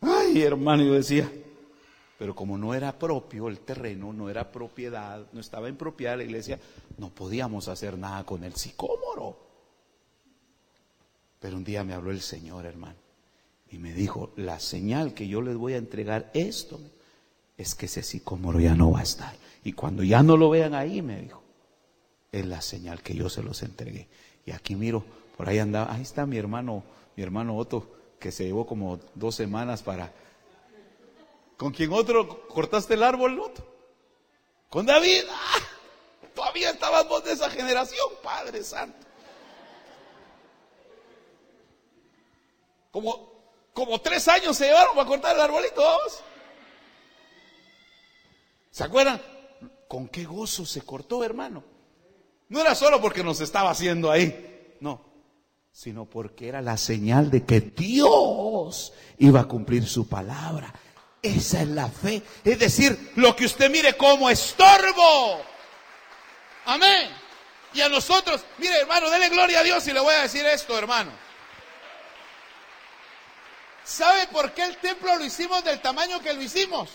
Ay, hermano, yo decía, pero como no era propio el terreno, no era propiedad, no estaba en propiedad la iglesia, no podíamos hacer nada con el sicómoro. Pero un día me habló el Señor, hermano, y me dijo, la señal que yo les voy a entregar esto es que ese sicómoro ya no va a estar. Y cuando ya no lo vean ahí, me dijo, es la señal que yo se los entregué. Y aquí miro, por ahí andaba, ahí está mi hermano, mi hermano Otto, que se llevó como dos semanas para ¿Con quién otro cortaste el árbol, Otto? Con David. ¡Ah! Todavía estabas vos de esa generación, Padre Santo. Como, como tres años se llevaron para cortar el arbolito. ¿Se acuerdan? ¿Con qué gozo se cortó, hermano? No era solo porque nos estaba haciendo ahí, no, sino porque era la señal de que Dios iba a cumplir su palabra. Esa es la fe. Es decir, lo que usted mire como estorbo. Amén. Y a nosotros, mire hermano, dele gloria a Dios y le voy a decir esto, hermano. ¿Sabe por qué el templo lo hicimos del tamaño que lo hicimos?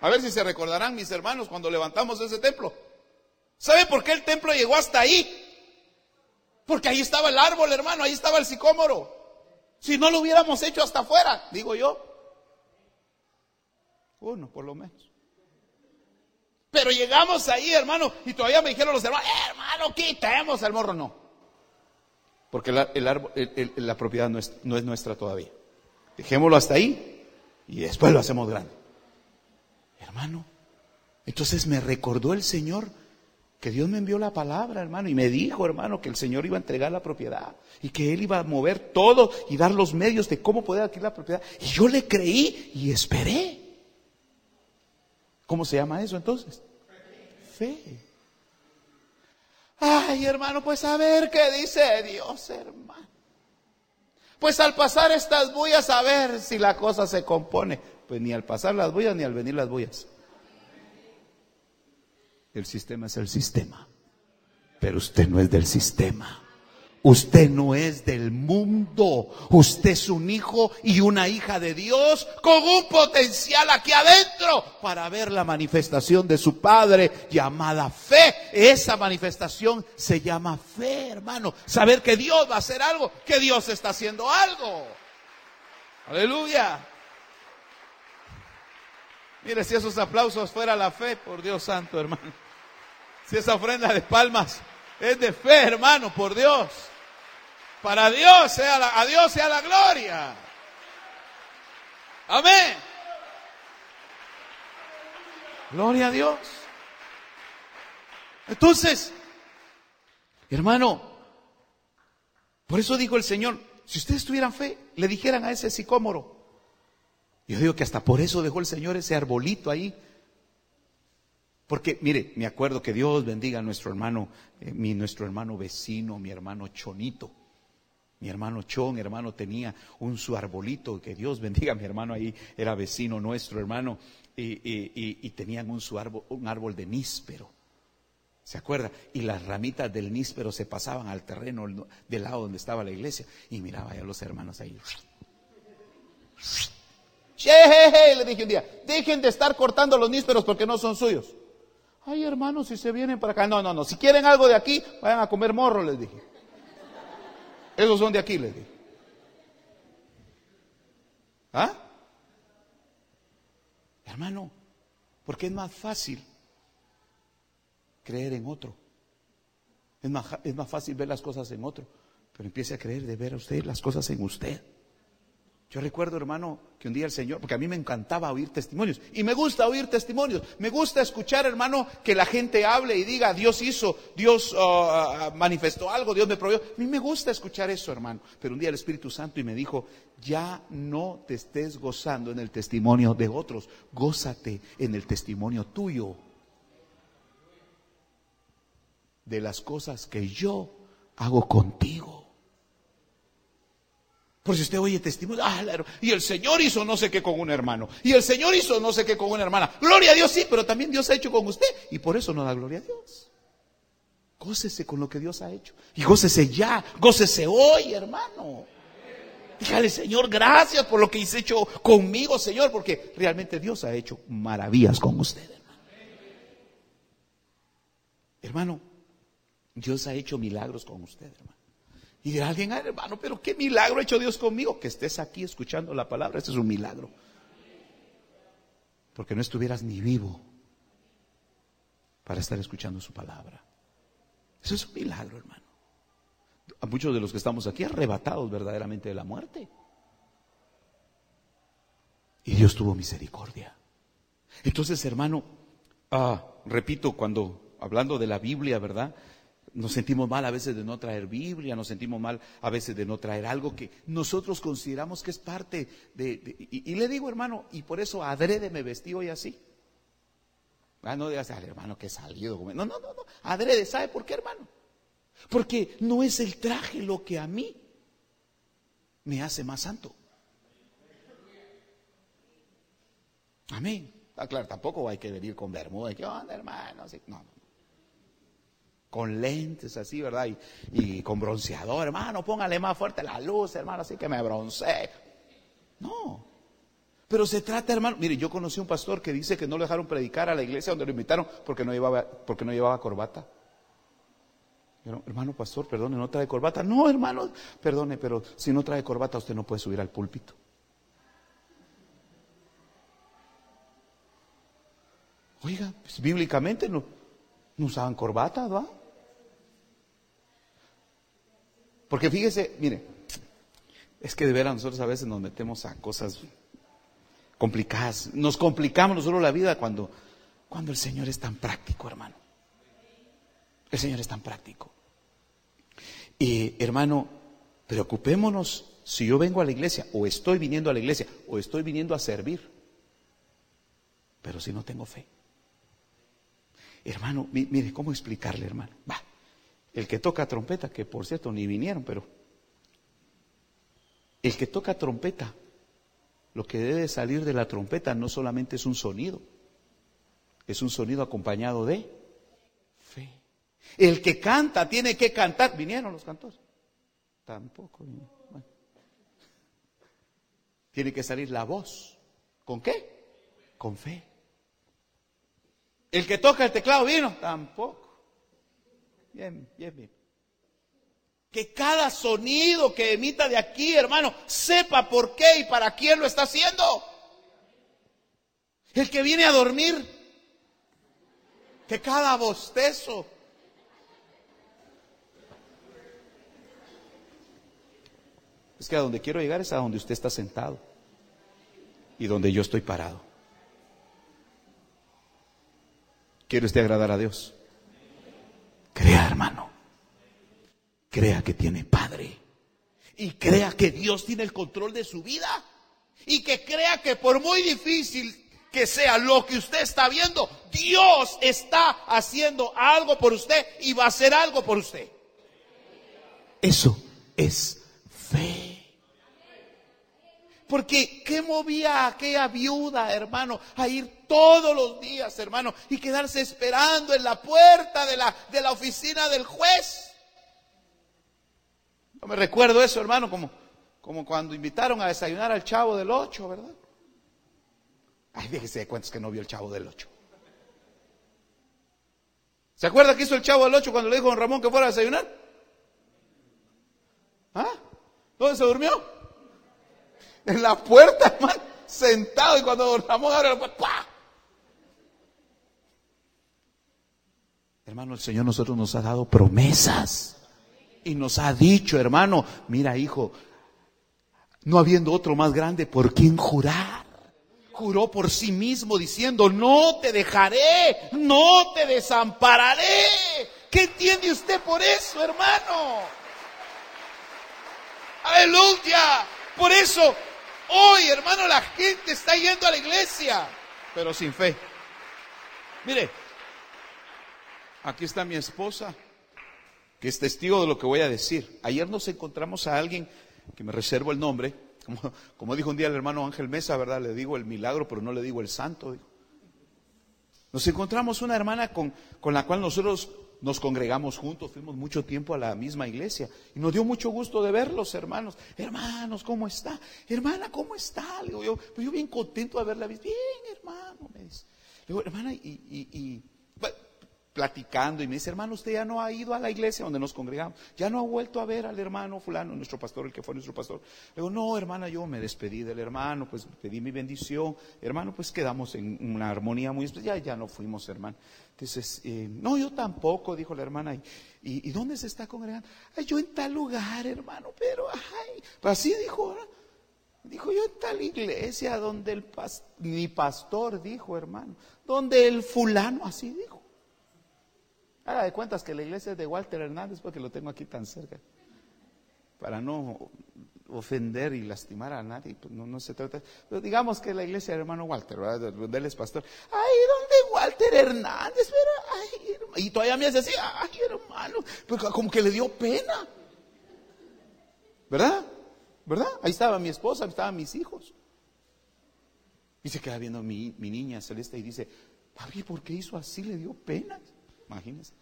A ver si se recordarán mis hermanos cuando levantamos ese templo. ¿Sabe por qué el templo llegó hasta ahí? Porque ahí estaba el árbol, hermano, ahí estaba el sicómoro. Si no lo hubiéramos hecho hasta afuera, digo yo. Uno, por lo menos. Pero llegamos ahí, hermano, y todavía me dijeron los hermanos, eh, hermano, quitemos el morro. No. Porque la propiedad no es, no es nuestra todavía. Dejémoslo hasta ahí y después lo hacemos grande. Hermano, entonces me recordó el Señor que Dios me envió la palabra, hermano, y me dijo, hermano, que el Señor iba a entregar la propiedad y que Él iba a mover todo y dar los medios de cómo poder adquirir la propiedad. Y yo le creí y esperé. ¿Cómo se llama eso entonces? Fe. Ay, hermano, pues a ver qué dice Dios, hermano. Pues al pasar estas bullas, a ver si la cosa se compone. Pues ni al pasar las bullas ni al venir las bullas. El sistema es el sistema, pero usted no es del sistema. Usted no es del mundo. Usted es un hijo y una hija de Dios con un potencial aquí adentro para ver la manifestación de su Padre llamada fe. Esa manifestación se llama fe, hermano. Saber que Dios va a hacer algo, que Dios está haciendo algo. Aleluya. Mire, si esos aplausos fuera la fe, por Dios santo, hermano. Si esa ofrenda de palmas es de fe, hermano, por Dios. Para Dios sea la, a Dios sea la gloria. Amén. Gloria a Dios. Entonces, hermano, por eso dijo el Señor, si ustedes tuvieran fe, le dijeran a ese sicómoro. Yo digo que hasta por eso dejó el Señor ese arbolito ahí. Porque, mire, me acuerdo que Dios bendiga a nuestro hermano, eh, mi, nuestro hermano vecino, mi hermano Chonito. Mi hermano Chon, hermano, tenía un su arbolito, que Dios <laughs> bendiga, mi hermano ahí era vecino nuestro, hermano, y, tenían un su árbol, un árbol de níspero. ¿Se acuerda? Y las ramitas del níspero se pasaban al terreno del lado donde estaba la iglesia. Y miraba a los hermanos ahí. le dije un día, dejen de estar cortando los nísperos porque no son suyos. Ay, hermanos, si se vienen para acá. No, no, no. Si quieren algo de aquí, vayan a comer morro, les dije. Esos son de aquí, les dije. ¿Ah? Hermano, porque es más fácil creer en otro. Es más, es más fácil ver las cosas en otro. Pero empiece a creer de ver a usted las cosas en usted. Yo recuerdo, hermano, que un día el Señor, porque a mí me encantaba oír testimonios, y me gusta oír testimonios, me gusta escuchar, hermano, que la gente hable y diga, Dios hizo, Dios uh, uh, manifestó algo, Dios me proveyó. A mí me gusta escuchar eso, hermano. Pero un día el Espíritu Santo y me dijo, ya no te estés gozando en el testimonio de otros, gózate en el testimonio tuyo. De las cosas que yo hago contigo. Por si usted oye testimonio, ah, y el Señor hizo no sé qué con un hermano, y el Señor hizo no sé qué con una hermana. Gloria a Dios, sí, pero también Dios ha hecho con usted, y por eso no da gloria a Dios. Gócese con lo que Dios ha hecho, y gócese ya, gócese hoy, hermano. Dígale, Señor, gracias por lo que has hecho conmigo, Señor, porque realmente Dios ha hecho maravillas con usted, hermano. Hermano, Dios ha hecho milagros con usted, hermano. Y dirá alguien, hermano, pero qué milagro ha hecho Dios conmigo. Que estés aquí escuchando la palabra, este es un milagro. Porque no estuvieras ni vivo para estar escuchando su palabra. Eso es un milagro, hermano. A muchos de los que estamos aquí arrebatados verdaderamente de la muerte. Y Dios tuvo misericordia. Entonces, hermano, ah, repito, cuando hablando de la Biblia, ¿verdad? Nos sentimos mal a veces de no traer Biblia, nos sentimos mal a veces de no traer algo que nosotros consideramos que es parte de... y, le digo, hermano, y por eso adrede me vestí hoy así. Ah, no digas al hermano que salido. No, no, no, no. Adrede, ¿sabe por qué, hermano? Porque no es el traje lo que a mí me hace más santo. Amén. Ah, claro, tampoco hay que venir con bermuda, que onda, hermano. No, no con lentes así, ¿verdad? Y, con bronceador, hermano, póngale más fuerte la luz, hermano, así que me bronce. No. Pero se trata, hermano, mire, yo conocí un pastor que dice que no lo dejaron predicar a la iglesia donde lo invitaron porque no llevaba, porque no llevaba corbata. hermano pastor, perdone, no trae corbata. No, hermano, perdone, pero si no trae corbata usted no puede subir al púlpito. Oiga, pues, bíblicamente no, no usaban corbata, ¿va? Porque fíjese, mire, es que de veras nosotros a veces nos metemos a cosas complicadas. Nos complicamos nosotros la vida cuando, cuando el Señor es tan práctico, hermano. El Señor es tan práctico. Y hermano, preocupémonos si yo vengo a la iglesia o estoy viniendo a la iglesia o estoy viniendo a servir, pero si no tengo fe. Hermano, mire, ¿cómo explicarle, hermano? Va, el que toca trompeta, que por cierto ni vinieron, pero el que toca trompeta, lo que debe salir de la trompeta no solamente es un sonido, es un sonido acompañado de fe. El que canta tiene que cantar. ¿Vinieron los cantores? Tampoco. Tiene que salir la voz. ¿Con qué? Con fe. El que toca el teclado vino, tampoco. Bien, bien. Que cada sonido que emita de aquí, hermano, sepa por qué y para quién lo está haciendo. El que viene a dormir, que cada bostezo. Es que a donde quiero llegar es a donde usted está sentado y donde yo estoy parado. ¿Quiere usted agradar a Dios? Crea, hermano. Crea que tiene Padre. Y crea que Dios tiene el control de su vida. Y que crea que por muy difícil que sea lo que usted está viendo, Dios está haciendo algo por usted y va a hacer algo por usted. Eso es fe. Porque ¿qué movía a aquella viuda, hermano, a ir todos los días, hermano, y quedarse esperando en la puerta de la, de la oficina del juez? No me recuerdo eso, hermano, como, como cuando invitaron a desayunar al chavo del ocho, ¿verdad? Ay, déjese de cuentas que no vio el chavo del ocho. ¿Se acuerda que hizo el chavo del ocho cuando le dijo a don Ramón que fuera a desayunar? ¿Ah? ¿Dónde se durmió? En la puerta, <laughs> hermano, sentado. Y cuando don Ramón abre la puerta. Hermano, el Señor nosotros nos ha dado promesas. Y nos ha dicho, hermano, mira hijo, no habiendo otro más grande por quien jurar. Juró por sí mismo diciendo, no te dejaré, no te desampararé. ¿Qué entiende usted por eso, hermano? Aleluya. Por eso Hoy, hermano, la gente está yendo a la iglesia, pero sin fe. Mire, aquí está mi esposa, que es testigo de lo que voy a decir. Ayer nos encontramos a alguien que me reservo el nombre, como, dijo un día el hermano Ángel Mesa, ¿verdad? Le digo el milagro, pero no le digo el santo. Nos encontramos una hermana con, con la cual nosotros nos congregamos juntos, fuimos mucho tiempo a la misma iglesia y nos dio mucho gusto de verlos, hermanos. Hermanos, ¿cómo está? Hermana, ¿cómo está? Le digo yo, pues yo bien contento de verla. Bien, hermano, me dice. Le digo, hermana, y, y platicando y me dice, hermano, usted ya no ha ido a la iglesia donde nos congregamos, ya no ha vuelto a ver al hermano fulano, nuestro pastor, el que fue nuestro pastor. Le digo, no, hermana, yo me despedí del hermano, pues pedí mi bendición, hermano, pues quedamos en una armonía muy especial, ya no fuimos, hermano. Entonces, eh, no, yo tampoco, dijo la hermana, ¿y, y, dónde se está congregando? Ay, yo en tal lugar, hermano, pero, ay, pues así dijo, Dijo yo en tal iglesia donde el mi pastor dijo, hermano, donde el fulano así dijo. Haga de cuentas que la iglesia es de Walter Hernández porque lo tengo aquí tan cerca. Para no ofender y lastimar a nadie, pues no, se trata. Pero digamos que la iglesia del hermano Walter, ¿verdad? Donde él es pastor. Ay, ¿dónde Walter Hernández? Pero, ay, y todavía me hace así, ay, hermano, pues como que le dio pena. ¿Verdad? ¿Verdad? Ahí estaba mi esposa, ahí estaban mis hijos. Y se queda viendo mi, mi niña celeste y dice, papi, ¿por qué hizo así? Le dio pena. Imagínense.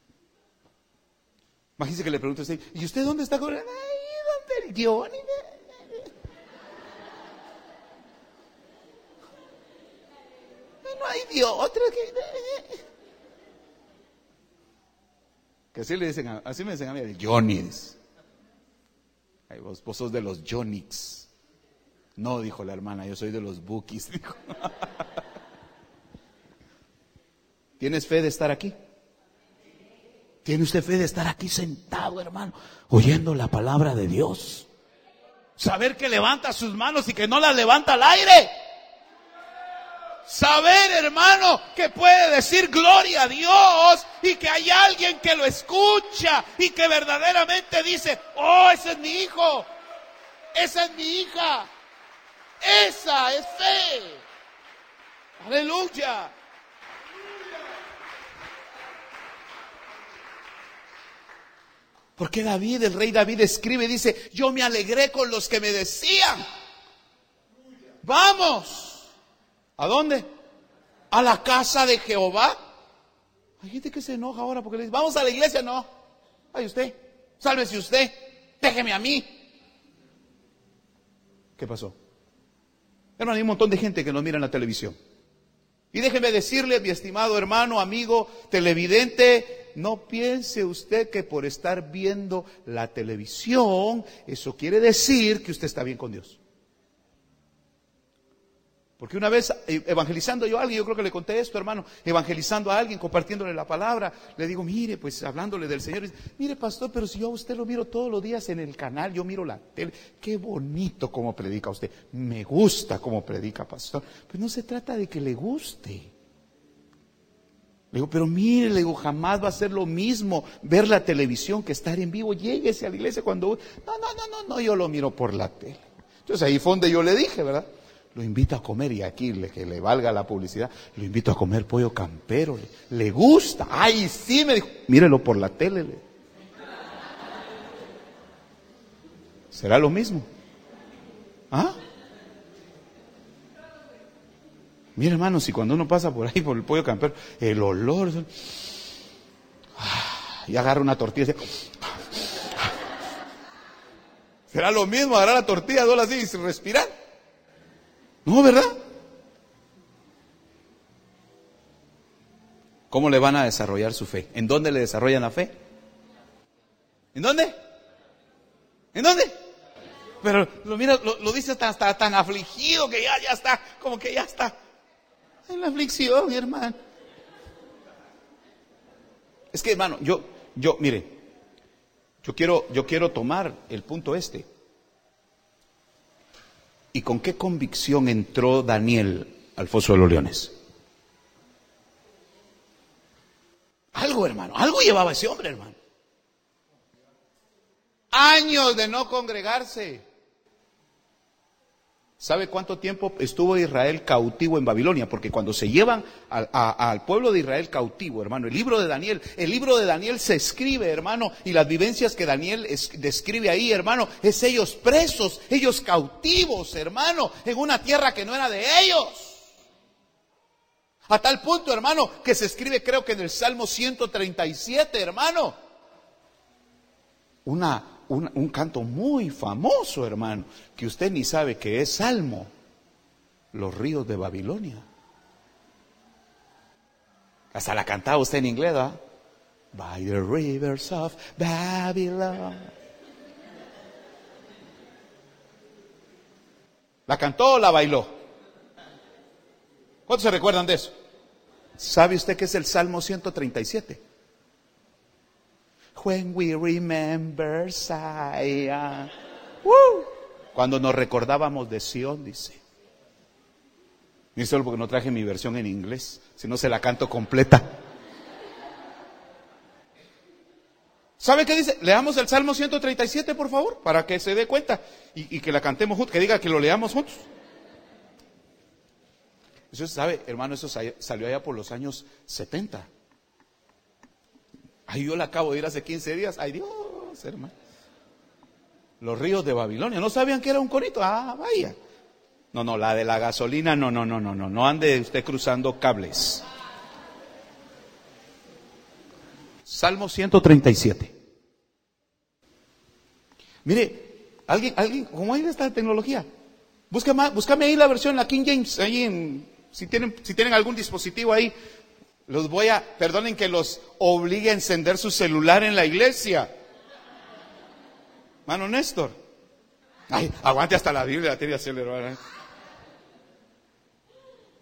Imagínense que le pregunto a usted, ¿y usted dónde está con Ahí, donde el Johnny. No hay Dios, otra que. Que así le dicen, así me dicen a mí, el Johnny. vos, vos sos de los Johnny's. No, dijo la hermana, yo soy de los Bookies, <laughs> dijo. ¿Tienes fe de estar aquí? ¿Tiene usted fe de estar aquí sentado, hermano, oyendo la palabra de Dios? Saber que levanta sus manos y que no las levanta al aire. Saber, hermano, que puede decir gloria a Dios y que hay alguien que lo escucha y que verdaderamente dice, oh, ese es mi hijo, esa es mi hija, esa es fe. Aleluya. Porque David, el rey David escribe y dice, yo me alegré con los que me decían, vamos, ¿a dónde? A la casa de Jehová. Hay gente que se enoja ahora porque le dice, vamos a la iglesia, no. Ay usted, sálvese usted, déjeme a mí. ¿Qué pasó? Hermano, hay un montón de gente que nos mira en la televisión. Y déjeme decirle, mi estimado hermano, amigo, televidente, no piense usted que por estar viendo la televisión, eso quiere decir que usted está bien con Dios. Porque una vez eh, evangelizando yo a alguien, yo creo que le conté esto, hermano, evangelizando a alguien, compartiéndole la palabra, le digo, mire, pues hablándole del Señor, mire, pastor, pero si yo a usted lo miro todos los días en el canal, yo miro la tele, qué bonito como predica usted, me gusta como predica, pastor. Pero no se trata de que le guste. Le digo, pero mire, le digo, jamás va a ser lo mismo ver la televisión que estar en vivo. Lléguese a la iglesia cuando... No, no, no, no, no, yo lo miro por la tele. Entonces ahí fue donde yo le dije, ¿verdad? Lo invito a comer y aquí, le, que le valga la publicidad, lo invito a comer pollo campero. Le, gusta. Ay, sí, me dijo, mírelo por la tele. ¿Será lo mismo? ¿Ah? Mira, hermanos, si cuando uno pasa por ahí, por el pollo campero, el olor. y agarra una tortilla. ¿Será lo mismo agarrar la tortilla, dos así y respirar? No, ¿verdad? ¿Cómo le van a desarrollar su fe? ¿En dónde le desarrollan la fe? ¿En dónde? ¿En dónde? Pero lo mira, lo, dice hasta, tan afligido que ya, ya está, como que ya está en la aflicción, hermano. Es que, hermano, yo, yo, mire, yo quiero, yo quiero tomar el punto este. ¿Y con qué convicción entró Daniel al foso de los leones? Algo, hermano, algo llevaba ese hombre, hermano. Años de no congregarse. ¿Sabe cuánto tiempo estuvo Israel cautivo en Babilonia? Porque cuando se llevan al, pueblo de Israel cautivo, hermano, el libro de Daniel, el libro de Daniel se escribe, hermano, y las vivencias que Daniel describe ahí, hermano, es ellos presos, ellos cautivos, hermano, en una tierra que no era de ellos. A tal punto, hermano, que se escribe creo que en el Salmo 137, hermano, una, un, canto muy famoso, hermano, que usted ni sabe que es salmo, los ríos de Babilonia. Hasta la cantaba usted en inglés, ¿verdad? By the rivers of Babylon. ¿La cantó o la bailó? ¿Cuántos se recuerdan de eso? ¿Sabe usted qué es el Salmo 137? When we remember Zion. Cuando nos recordábamos de Sion, dice. Ni solo porque no traje mi versión en inglés, si no se la canto completa. ¿Sabe qué dice? Leamos el Salmo 137, por favor, para que se dé cuenta y, y que la cantemos juntos, que diga que lo leamos juntos. Eso sabe, hermano, eso salió allá por los años 70. Ay, yo la acabo de ir hace 15 días. Ay, Dios, hermano. Los ríos de Babilonia. ¿No sabían que era un corito? Ah, vaya. No, no, la de la gasolina, no, no, no, no, no. No ande usted cruzando cables. Salmo 137. Mire, alguien, alguien, ¿cómo hay esta tecnología? Búscame, búscame ahí la versión, la King James, ahí en, si tienen, si tienen algún dispositivo ahí, los voy a, perdonen que los obligue a encender su celular en la iglesia. Mano Néstor. Ay, aguante hasta la Biblia, la tiene acelerar.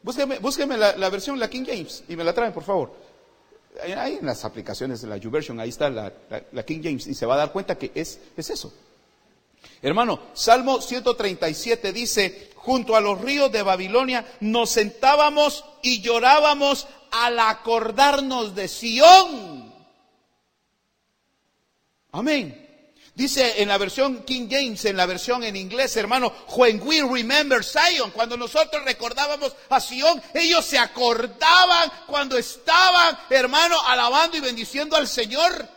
Búsqueme, búsqueme la, la, versión, la King James, y me la traen, por favor. Ahí en las aplicaciones de la YouVersion, ahí está la, King James y se va a dar cuenta que es, es eso. Hermano, Salmo 137 dice, junto a los ríos de Babilonia nos sentábamos y llorábamos al acordarnos de Sión. Amén. Dice en la versión King James, en la versión en inglés, hermano, when we remember Zion, cuando nosotros recordábamos a Sion, ellos se acordaban cuando estaban, hermano, alabando y bendiciendo al Señor.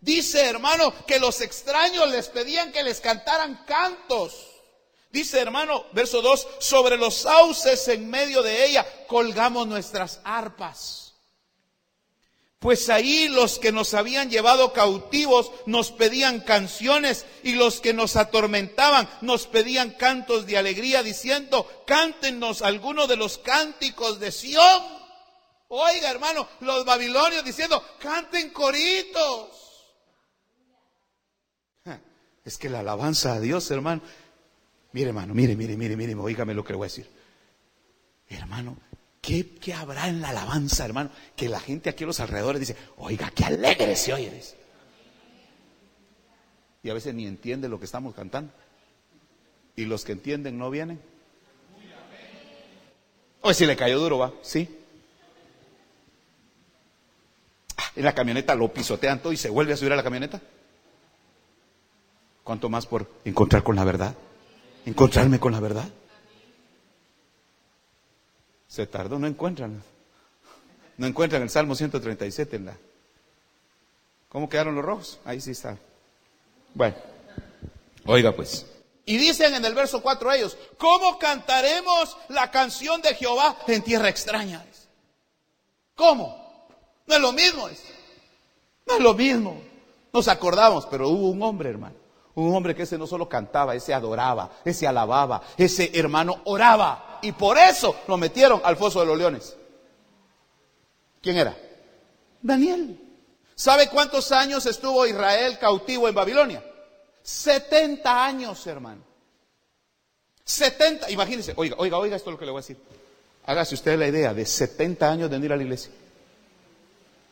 Dice, hermano, que los extraños les pedían que les cantaran cantos. Dice, hermano, verso 2, sobre los sauces en medio de ella colgamos nuestras arpas. Pues ahí los que nos habían llevado cautivos nos pedían canciones y los que nos atormentaban nos pedían cantos de alegría diciendo, cántenos alguno de los cánticos de Sión. Oiga hermano, los babilonios diciendo, canten coritos. Es que la alabanza a Dios, hermano. Mire hermano, mire, mire, mire, mire, oígame lo que le voy a decir. Hermano, ¿Qué, habrá en la alabanza, hermano? Que la gente aquí a los alrededores dice, oiga, qué alegre se oye. Y a veces ni entiende lo que estamos cantando. Y los que entienden no vienen. Hoy si le cayó duro, va, sí. Ah, en la camioneta lo pisotean todo y se vuelve a subir a la camioneta. ¿Cuánto más por encontrar con la verdad? Encontrarme con la verdad. Se tardó, no encuentran. No encuentran el Salmo 137 en la. ¿Cómo quedaron los rojos? Ahí sí está. Bueno, oiga pues. Y dicen en el verso 4 ellos, ¿cómo cantaremos la canción de Jehová en tierra extraña? ¿Cómo? No es lo mismo. No es lo mismo. Nos acordamos, pero hubo un hombre, hermano. Un hombre que ese no solo cantaba, ese adoraba, ese alababa, ese hermano oraba y por eso lo metieron al foso de los leones. ¿Quién era? Daniel. ¿Sabe cuántos años estuvo Israel cautivo en Babilonia? 70 años, hermano. 70, imagínense, oiga, oiga, oiga esto es lo que le voy a decir. Hágase usted la idea de 70 años de ir a la iglesia.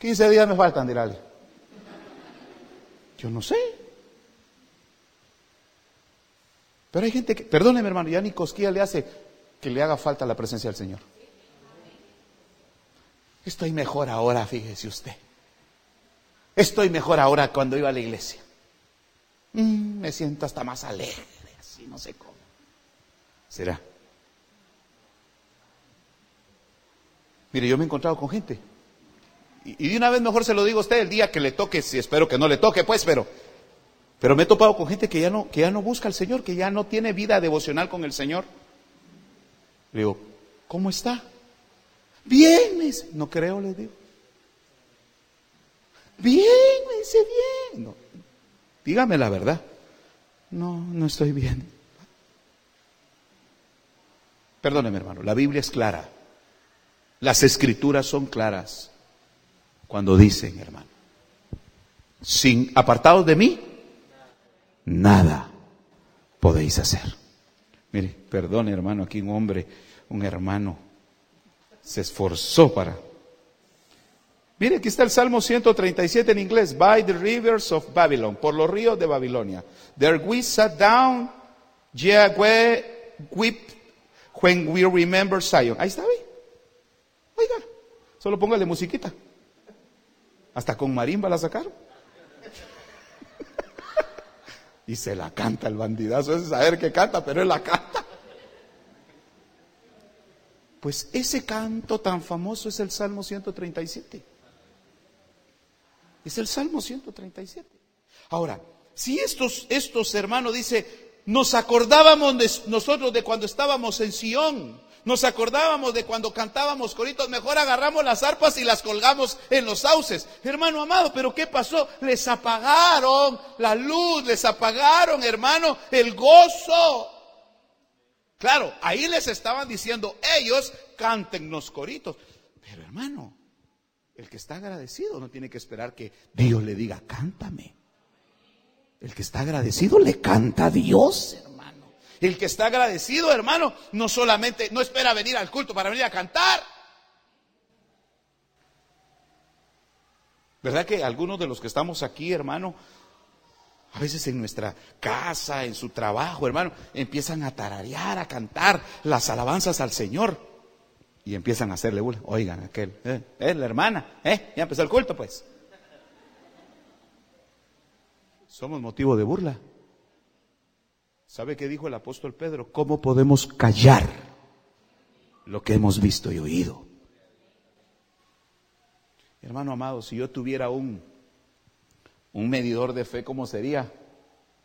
15 días me faltan de la Yo no sé. Pero hay gente que, perdóneme hermano, ya ni cosquilla le hace que le haga falta la presencia del Señor. Estoy mejor ahora, fíjese usted. Estoy mejor ahora cuando iba a la iglesia. Mm, me siento hasta más alegre, así no sé cómo. ¿Será? Mire, yo me he encontrado con gente. Y, de una vez mejor se lo digo a usted el día que le toque, si espero que no le toque, pues, pero, pero me he topado con gente que ya no, que ya no busca al Señor, que ya no tiene vida devocional con el Señor. Le digo, ¿cómo está? Dice. No creo, le digo. Bien, me dice, bien. dígame la verdad. No, no estoy bien. Perdóneme, hermano, la Biblia es clara. Las escrituras son claras cuando dicen, hermano, sin apartados de mí, nada podéis hacer. Mire, perdone, hermano, aquí un hombre un hermano se esforzó para... Mire, aquí está el Salmo 137 en inglés. By the rivers of Babylon, por los ríos de Babilonia. There we sat down, yeah, we when we remember Zion. Ahí está, ¿ve? Oiga, solo póngale musiquita. Hasta con marimba la sacaron. Y se la canta el bandidazo. Es saber que canta, pero él la canta. Pues ese canto tan famoso es el Salmo 137. Es el Salmo 137. Ahora, si estos, estos hermanos dice, nos acordábamos de nosotros de cuando estábamos en Sión, nos acordábamos de cuando cantábamos coritos, mejor agarramos las arpas y las colgamos en los sauces. Hermano amado, pero ¿qué pasó? Les apagaron la luz, les apagaron, hermano, el gozo. Claro, ahí les estaban diciendo, ellos canten los coritos. Pero hermano, el que está agradecido no tiene que esperar que Dios le diga, cántame. El que está agradecido le canta a Dios, hermano. El que está agradecido, hermano, no solamente, no espera venir al culto para venir a cantar. ¿Verdad que algunos de los que estamos aquí, hermano, a veces en nuestra casa, en su trabajo, hermano, empiezan a tararear, a cantar las alabanzas al Señor y empiezan a hacerle burla. Oigan, aquel, eh, eh, la hermana, eh, ya empezó el culto, pues. Somos motivo de burla. ¿Sabe qué dijo el apóstol Pedro? ¿Cómo podemos callar lo que hemos visto y oído? Hermano amado, si yo tuviera un, un medidor de fe, ¿cómo sería?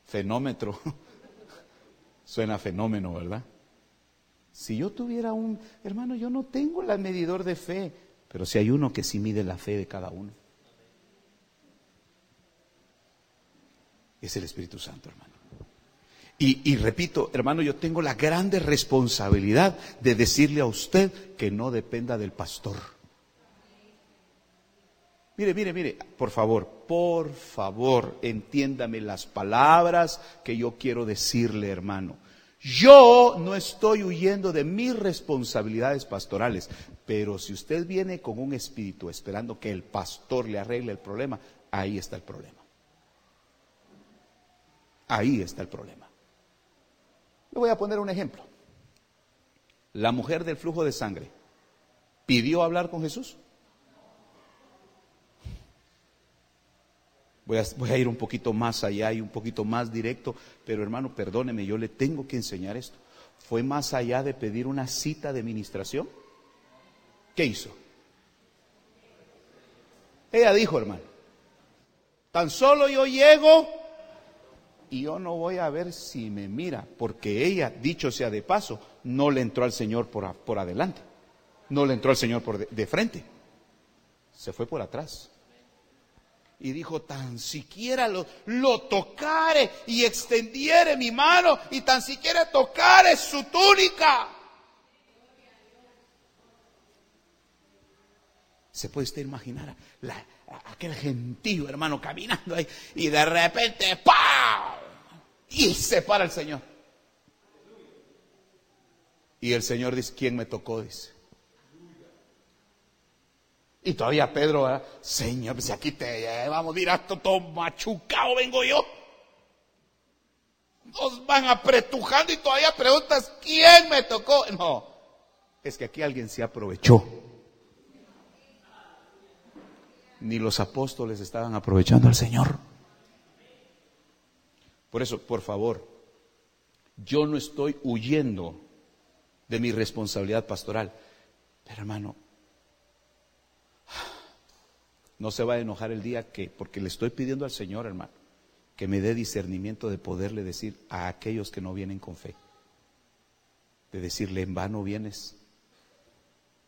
Fenómetro. <laughs> Suena fenómeno, ¿verdad? Si yo tuviera un, hermano, yo no tengo el medidor de fe, pero si hay uno que sí mide la fe de cada uno. Es el Espíritu Santo, hermano. Y, repito, hermano, yo tengo la grande responsabilidad de decirle a usted que no dependa del pastor. Mire, mire, mire, por favor, por favor, entiéndame las palabras que yo quiero decirle, hermano. Yo no estoy huyendo de mis responsabilidades pastorales, pero si usted viene con un espíritu esperando que el pastor le arregle el problema, ahí está el problema. Ahí está el problema. Le voy a poner un ejemplo. La mujer del flujo de sangre pidió hablar con Jesús. Voy a, ir un poquito más allá y un poquito más directo, pero hermano, perdóneme, yo le tengo que enseñar esto. ¿Fue más allá de pedir una cita de ministración? ¿Qué hizo? Ella dijo, hermano, tan solo yo llego y yo no voy a ver si me mira, porque ella, dicho sea de paso, no le entró al Señor por, por adelante, no le entró al Señor por de frente, se fue por atrás y dijo, tan siquiera lo, lo tocare y extendiere mi mano y tan siquiera tocare su túnica. Se puede usted imaginar la, aquel gentío hermano caminando ahí y de repente ¡pam! Y se para el Señor. Y el Señor dice, ¿quién me tocó? Dice. Y todavía Pedro, Señor, si aquí te llevamos, dirás, todo machucado vengo yo. Nos van apretujando y todavía preguntas, ¿quién me tocó? No, es que aquí alguien se aprovechó. Ni los apóstoles estaban aprovechando al Señor. Por eso, por favor, yo no estoy huyendo de mi responsabilidad pastoral. Pero hermano, no se va a enojar el día que, porque le estoy pidiendo al Señor, hermano, que me dé discernimiento de poderle decir a aquellos que no vienen con fe, de decirle, en vano vienes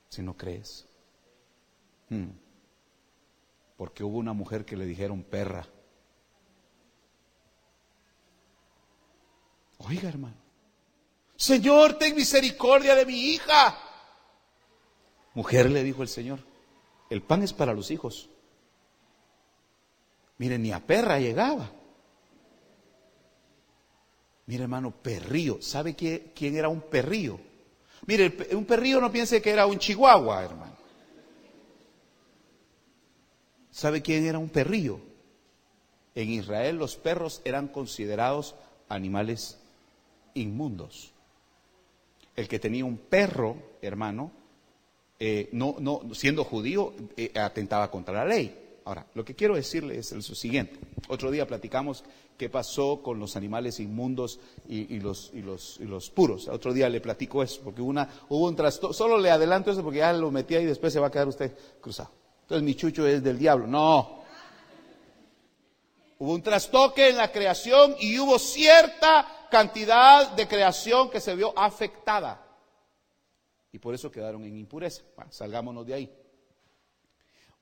si no crees. Hmm. Porque hubo una mujer que le dijeron perra. Oiga, hermano, Señor, ten misericordia de mi hija. Mujer, le dijo el Señor, el pan es para los hijos, Mire, ni a perra llegaba. Mire, hermano, perrío. ¿Sabe quién era un perrío? Mire, un perrío no piense que era un chihuahua, hermano. ¿Sabe quién era un perrío? En Israel los perros eran considerados animales inmundos. El que tenía un perro, hermano, eh, no, no, siendo judío, eh, atentaba contra la ley. Ahora, lo que quiero decirle es lo siguiente. Otro día platicamos qué pasó con los animales inmundos y, los, puros. Otro día le platico eso, porque una, hubo un trastorno. Solo le adelanto eso porque ya lo metí ahí y después se va a quedar usted cruzado. Entonces mi chucho es del diablo. No. Hubo un trastoque en la creación y hubo cierta cantidad de creación que se vio afectada. Y por eso quedaron en impureza. salgámonos de ahí.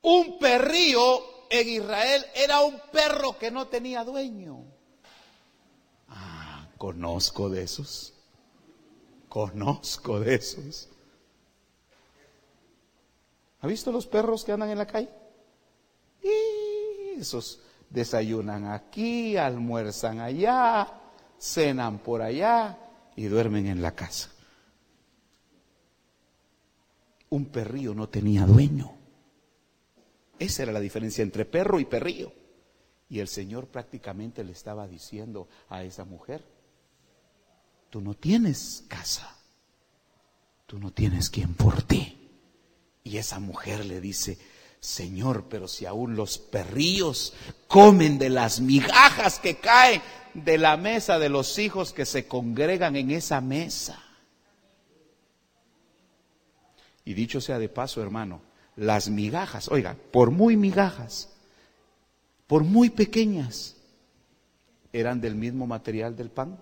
Un perrío en Israel era un perro que no tenía dueño. Ah, conozco de esos. Conozco de esos. ¿Ha visto los perros que andan en la calle? Y esos desayunan aquí, almuerzan allá, cenan por allá y duermen en la casa. Un perrillo no tenía dueño Esa era la diferencia entre perro y perrillo. Y el Señor prácticamente le estaba diciendo a esa mujer, tú no tienes casa, tú no tienes quien por ti. Y esa mujer le dice, Señor, pero si aún los perrillos comen de las migajas que caen de la mesa de los hijos que se congregan en esa mesa. Y dicho sea de paso, hermano, las migajas, oiga, por muy migajas, por muy pequeñas, eran del mismo material del pan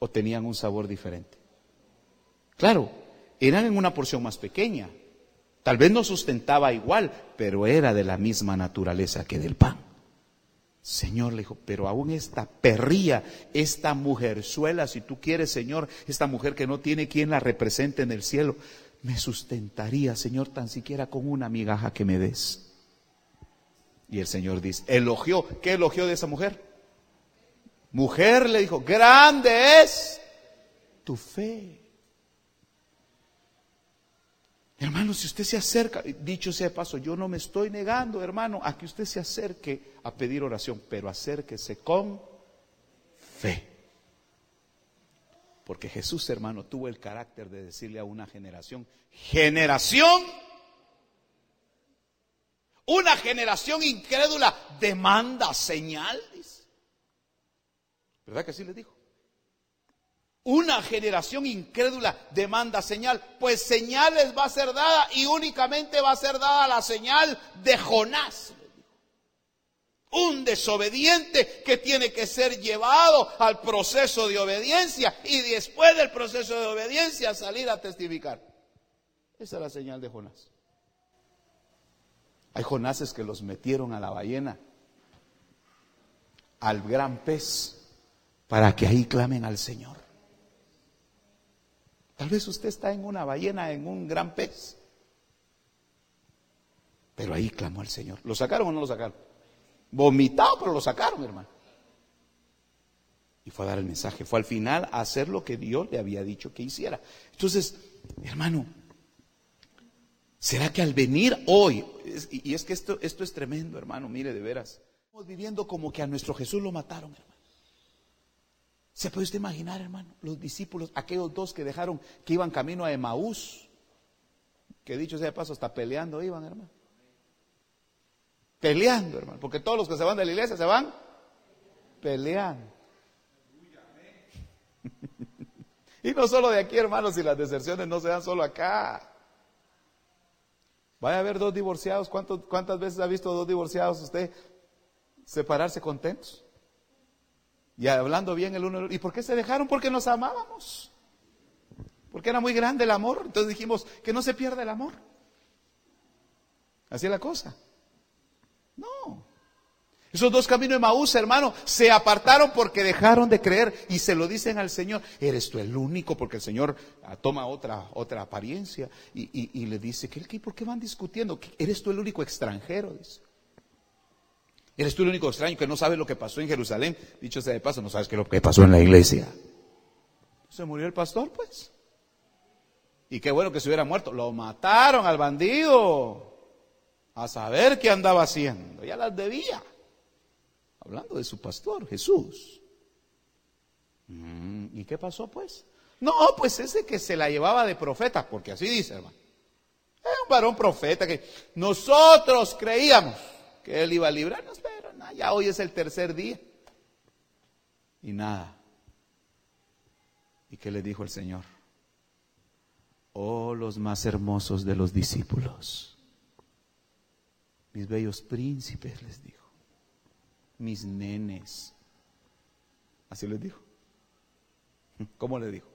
o tenían un sabor diferente. Claro, eran en una porción más pequeña, Tal vez no sustentaba igual, pero era de la misma naturaleza que del pan. Señor le dijo, pero aún esta perría, esta mujerzuela, si tú quieres, Señor, esta mujer que no tiene quien la represente en el cielo, me sustentaría, Señor, tan siquiera con una migaja que me des. Y el Señor dice, elogió, ¿qué elogió de esa mujer? Mujer le dijo, grande es tu fe. Hermano, si usted se acerca, dicho sea de paso, yo no me estoy negando, hermano, a que usted se acerque a pedir oración, pero acérquese con fe. Porque Jesús, hermano, tuvo el carácter de decirle a una generación, generación, una generación incrédula demanda señales. ¿Verdad que así le dijo? Una generación incrédula demanda señal, pues señales va a ser dada y únicamente va a ser dada la señal de Jonás. Un desobediente que tiene que ser llevado al proceso de obediencia y después del proceso de obediencia salir a testificar. Esa es la señal de Jonás. Hay Jonases que los metieron a la ballena, al gran pez, para que ahí clamen al Señor. Tal vez usted está en una ballena, en un gran pez. Pero ahí clamó al Señor. ¿Lo sacaron o no lo sacaron? Vomitado, pero lo sacaron, hermano. Y fue a dar el mensaje. Fue al final a hacer lo que Dios le había dicho que hiciera. Entonces, hermano, ¿será que al venir hoy, y es que esto, esto es tremendo, hermano, mire de veras, estamos viviendo como que a nuestro Jesús lo mataron, hermano. ¿Se puede usted imaginar, hermano? Los discípulos, aquellos dos que dejaron, que iban camino a Emaús, que dicho sea de paso, hasta peleando iban, hermano. Peleando, hermano, porque todos los que se van de la iglesia se van peleando. <laughs> y no solo de aquí, hermanos, si las deserciones no se dan solo acá. Vaya a haber dos divorciados. ¿Cuántas veces ha visto dos divorciados usted separarse contentos? Y hablando bien el uno ¿Y por qué se dejaron? Porque nos amábamos. Porque era muy grande el amor. Entonces dijimos que no se pierda el amor. Así es la cosa. No. Esos dos caminos de Maús, hermano, se apartaron porque dejaron de creer y se lo dicen al Señor. Eres tú el único, porque el Señor ah, toma otra, otra apariencia y, le dice, ¿qué, ¿por qué van discutiendo? Eres tú el único extranjero, dice. Eres tú el único extraño que no sabe lo que pasó en Jerusalén. Dicho sea de paso, no sabes qué lo que pasó en la iglesia. Se murió el pastor, pues. Y qué bueno que se hubiera muerto. Lo mataron al bandido. A saber qué andaba haciendo. Ya las debía. Hablando de su pastor, Jesús. Mm, ¿Y qué pasó, pues? No, pues ese que se la llevaba de profeta, porque así dice, hermano. Es un varón profeta que nosotros creíamos que Él iba a librarnos, pero ya hoy es el tercer día. Y nada. ¿Y qué le dijo el Señor? Oh, los más hermosos de los discípulos. Mis bellos príncipes, les dijo. Mis nenes. Así les dijo. ¿Cómo le dijo?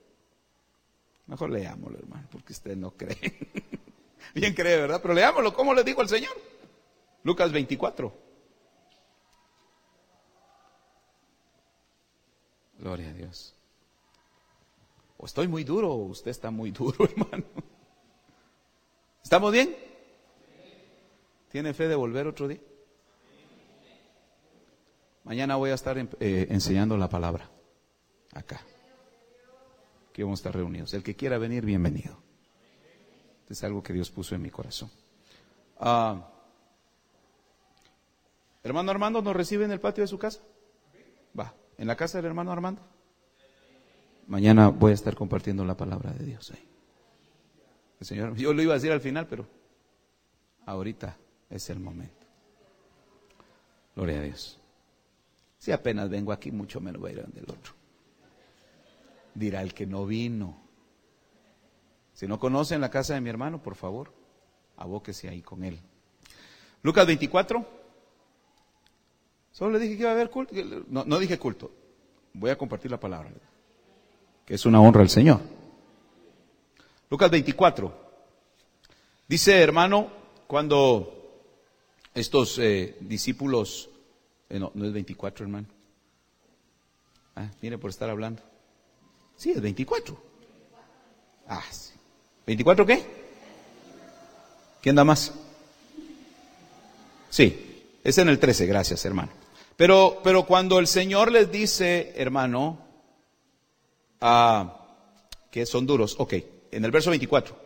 Mejor leámoslo, hermano, porque usted no cree. <laughs> Bien cree, ¿verdad? Pero leámoslo. ¿Cómo le dijo el Señor? Lucas 24. Gloria a Dios. O estoy muy duro o usted está muy <laughs> duro, hermano. ¿Estamos bien? ¿Tiene fe de volver otro día? Mañana voy a estar eh, enseñando la palabra acá. Aquí vamos a estar reunidos. El que quiera venir, bienvenido. es algo que Dios puso en mi corazón. Ah, hermano Armando, ¿nos recibe en el patio de su casa? Va, ¿en la casa del hermano Armando? Mañana voy a estar compartiendo la palabra de Dios ahí. El Señor, <laughs> yo lo iba a decir al final, pero ahorita es el momento. Gloria a Dios. Si apenas vengo aquí, mucho menos voy a ir del otro. Dirá el que no vino. Si no conocen la casa de mi hermano, por favor, abóquese ahí con él. Lucas 24. Solo le dije que iba a haber culto. No, dije culto. Voy a compartir la palabra. Que es una honra al Señor. Lucas 24. Dice, hermano, cuando estos eh, discípulos, eh, no, no es 24, hermano. Ah, mire por estar hablando. Sí, es 24. Ah, sí. ¿24 qué? ¿Quién da más? Sí, es en el 13, gracias, hermano. Pero, pero cuando el Señor les dice, hermano, ah, que son duros, ok, en el verso 24.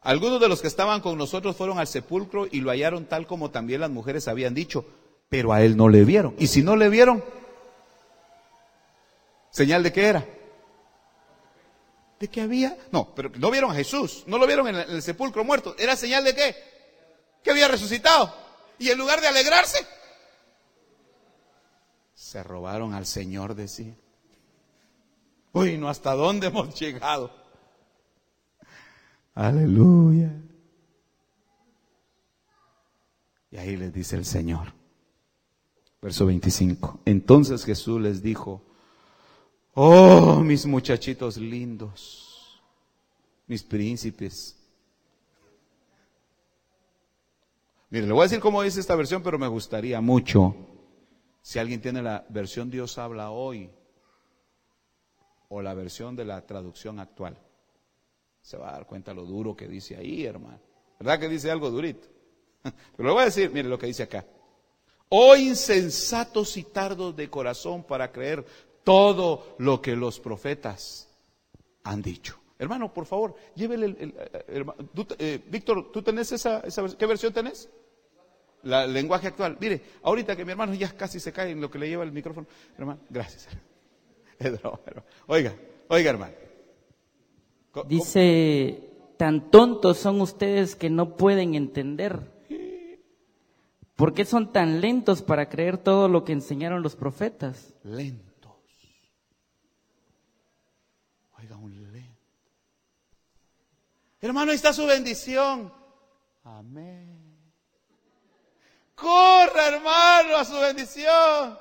Algunos de los que estaban con nosotros fueron al sepulcro y lo hallaron tal como también las mujeres habían dicho, pero a él no le vieron. Y si no le vieron, ¿señal de qué era? ¿De qué había? No, pero no vieron a Jesús, no lo vieron en el, sepulcro muerto. ¿Era señal de qué? Que había resucitado. Y en lugar de alegrarse, se robaron al Señor, decía. Uy, no, ¿hasta dónde hemos llegado? Aleluya. Y ahí les dice el Señor. Verso 25. Entonces Jesús les dijo, oh, mis muchachitos lindos, mis príncipes. Mire, le voy a decir cómo dice esta versión, pero me gustaría mucho si alguien tiene la versión Dios habla hoy o la versión de la traducción actual se va a dar cuenta lo duro que dice ahí, hermano. ¿Verdad que dice algo durito? <laughs> Pero le voy a decir, mire lo que dice acá. Oh insensatos y tardos de corazón para creer todo lo que los profetas han dicho. Hermano, por favor, llévele el, eh, Víctor, ¿tú tenés esa, esa, qué versión tenés? La lenguaje actual. Mire, ahorita que mi hermano ya casi se cae en lo que le lleva el micrófono. Hermano, gracias. <laughs> Oiga, oiga, hermano. Dice, tan tontos son ustedes que no pueden entender. ¿Por qué son tan lentos para creer todo lo que enseñaron los profetas? Lentos. Oiga, un lento. Hermano, ahí está su bendición. Amén. Corra, hermano, a su bendición.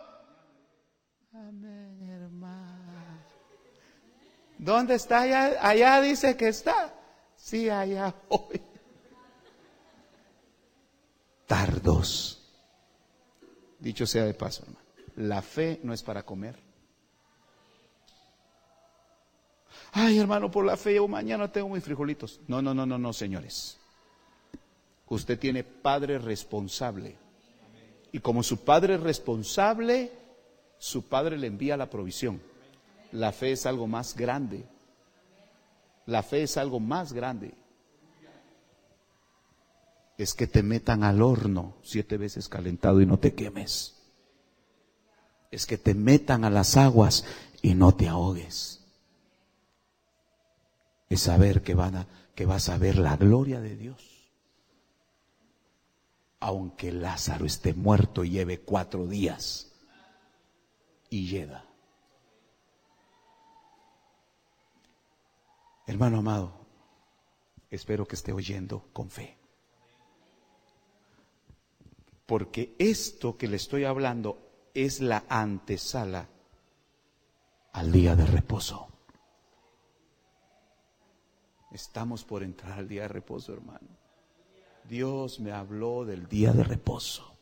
¿Dónde está allá? Allá dice que está. Sí, allá voy. Tardos. Dicho sea de paso, hermano. La fe no es para comer. Ay, hermano, por la fe yo mañana tengo mis frijolitos. No, no, no, no, no, señores. Usted tiene padre responsable. Y como su padre es responsable, su padre le envía la provisión. La fe es algo más grande. La fe es algo más grande. Es que te metan al horno siete veces calentado y no te quemes. Es que te metan a las aguas y no te ahogues. Es saber que, van a, que vas a ver la gloria de Dios. Aunque Lázaro esté muerto y lleve cuatro días y llega. Hermano amado, espero que esté oyendo con fe. Porque esto que le estoy hablando es la antesala al día de reposo. Estamos por entrar al día de reposo, hermano. Dios me habló del día de reposo.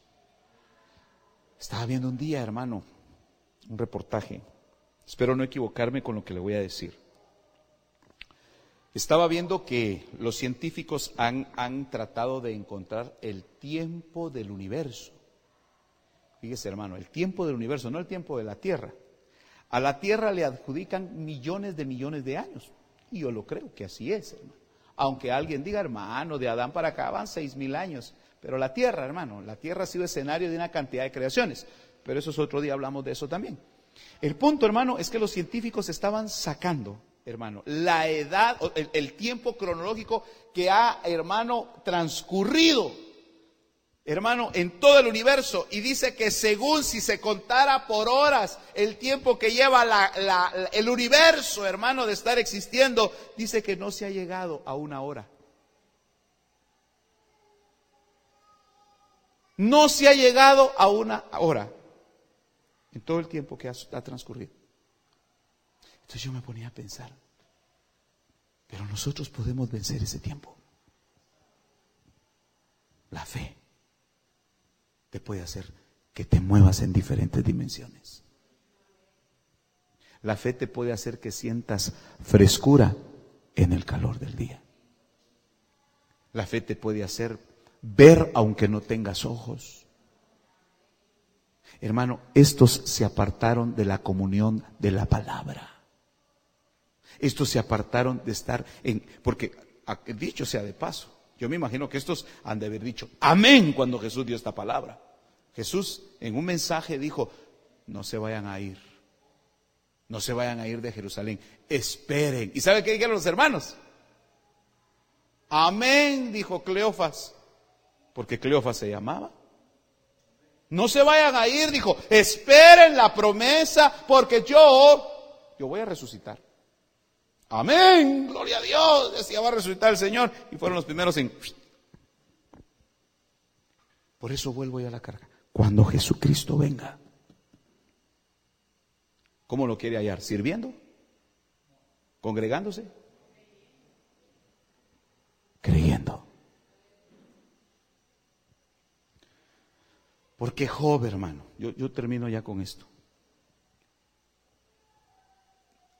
Estaba viendo un día, hermano, un reportaje. Espero no equivocarme con lo que le voy a decir. Estaba viendo que los científicos han, han, tratado de encontrar el tiempo del universo. Fíjese, hermano, el tiempo del universo, no el tiempo de la Tierra. A la Tierra le adjudican millones de millones de años. Y yo lo creo que así es, hermano. Aunque alguien diga, hermano, de Adán para acá van seis mil años. Pero la tierra, hermano, la tierra ha sido escenario de una cantidad de creaciones. Pero eso es otro día, hablamos de eso también. El punto, hermano, es que los científicos estaban sacando, hermano, la edad, el, el tiempo cronológico que ha, hermano, transcurrido hermano, en todo el universo. Y dice que según si se contara por horas el tiempo que lleva el universo, hermano, de estar existiendo, dice que no se ha llegado a una hora. No se ha llegado a una hora en todo el tiempo que ha, ha transcurrido. Entonces yo me ponía a pensar, pero nosotros podemos vencer ese tiempo. La fe te puede hacer que te muevas en diferentes dimensiones. La fe te puede hacer que sientas frescura en el calor del día. La fe te puede hacer ver aunque no tengas ojos. Hermano, estos se apartaron de la comunión de la palabra. Estos se apartaron de estar en, porque dicho sea de paso, yo me imagino que estos han de haber dicho amén cuando Jesús dio esta palabra. Jesús en un mensaje dijo, no se vayan a ir, no se vayan a ir de Jerusalén, esperen. ¿Y sabe qué dijeron los hermanos? Amén, dijo Cleofas, porque Cleofas se llamaba. No se vayan a ir, dijo, esperen la promesa, porque yo, yo voy a resucitar. Amén, gloria a Dios, decía va a resucitar el Señor. Y fueron los primeros en... Por eso vuelvo ya a la carga cuando Jesucristo venga. ¿Cómo lo quiere hallar? ¿Sirviendo? ¿Congregándose? Creyendo. Porque Job, hermano, yo, yo termino ya con esto.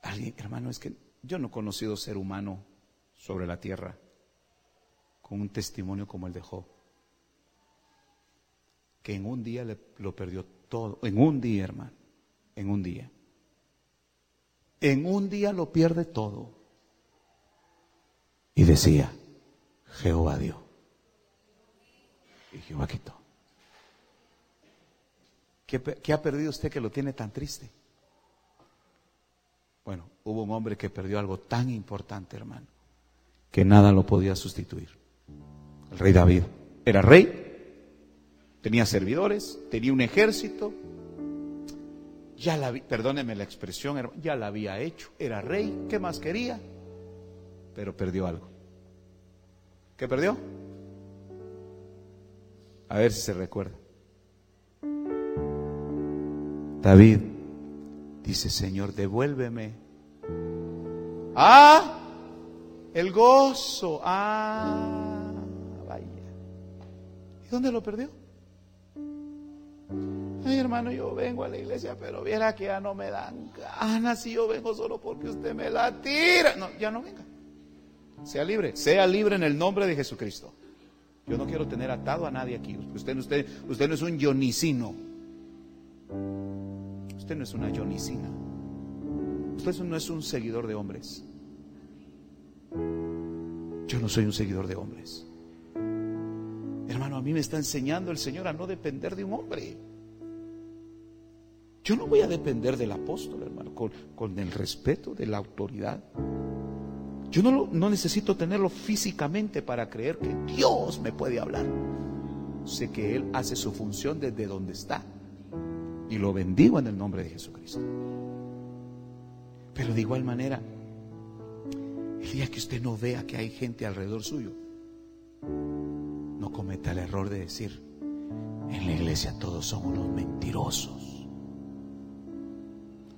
Alguien, hermano, es que yo no he conocido ser humano sobre la tierra con un testimonio como el de Job que en un día le, lo perdió todo. En un día, hermano. En un día. En un día lo pierde todo. Y decía, Jehová dio. Y Jehová quitó. ¿Qué, ¿Qué, ha perdido usted que lo tiene tan triste? Bueno, hubo un hombre que perdió algo tan importante, hermano, que nada lo podía sustituir. El rey David. Era rey, tenía servidores, tenía un ejército, ya la, perdóneme la expresión, ya la había hecho, era rey, ¿qué más quería? Pero perdió algo. ¿Qué perdió? A ver si se recuerda. David dice, Señor, devuélveme. Ah, el gozo. Ah, vaya. ¿Y dónde lo perdió? Ay, hermano, yo vengo a la iglesia, pero viera que ya no me dan ganas si yo vengo solo porque usted me la tira. No, ya no venga. Sea libre, sea libre en el nombre de Jesucristo. Yo no quiero tener atado a nadie aquí. Usted, no es un yonicino. Usted no es una yonicina. Usted no es un seguidor de hombres. Yo no soy un seguidor de hombres. Hermano, a mí me está enseñando el Señor a no depender de un hombre. Yo no voy a depender del apóstol, hermano, con, el respeto de la autoridad. Yo no, no necesito tenerlo físicamente para creer que Dios me puede hablar. Sé que Él hace su función desde donde está. Y lo bendigo en el nombre de Jesucristo. Pero de igual manera, el día que usted no vea que hay gente alrededor suyo, no cometa el error de decir, en la iglesia todos son unos mentirosos.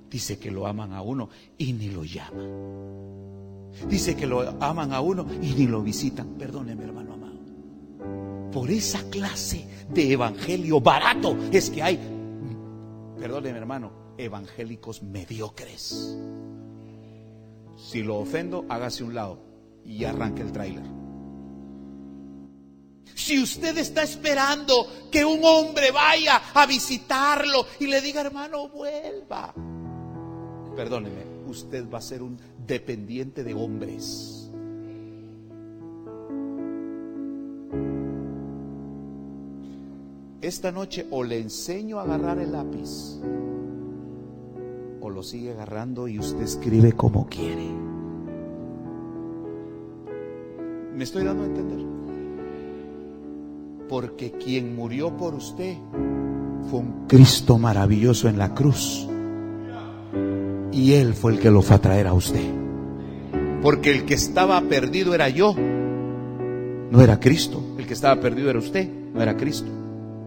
Dice que lo aman a uno y ni lo llaman. Dice que lo aman a uno y ni lo visitan. Perdóneme, hermano amado. Por esa clase de evangelio barato es que hay, perdóneme, hermano, evangélicos mediocres. Si lo ofendo, hágase un lado y arranque el tráiler. Si usted está esperando que un hombre vaya a visitarlo y le diga, hermano, vuelva perdóneme, usted va a ser un dependiente de hombres. Esta noche o le enseño a agarrar el lápiz o lo sigue agarrando y usted escribe como quiere. ¿Me estoy dando a entender? Porque quien murió por usted fue un Cristo maravilloso en la cruz y Él fue el que lo fue a traer a usted. Porque el que estaba perdido era yo, no era Cristo. El que estaba perdido era usted, no era Cristo.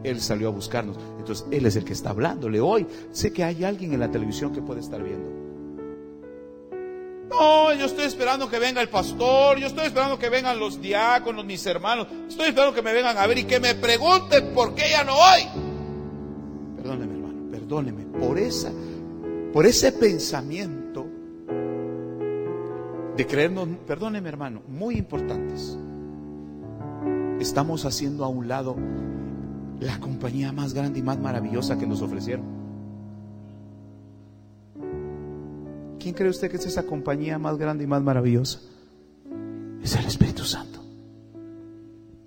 Él salió a buscarnos. Entonces Él es el que está hablándole hoy. Sé que hay alguien en la televisión que puede estar viendo. No, yo estoy esperando que venga el pastor, yo estoy esperando que vengan los diáconos, mis hermanos, estoy esperando que me vengan a ver y que me pregunten por qué ya no voy. Perdóneme, hermano, perdóneme por esa, por ese pensamiento de creernos, perdóneme, hermano, muy importantes. Estamos haciendo a un lado la compañía más grande y más maravillosa que nos ofrecieron. ¿Quién cree usted que es esa compañía más grande y más maravillosa? Es el Espíritu Santo.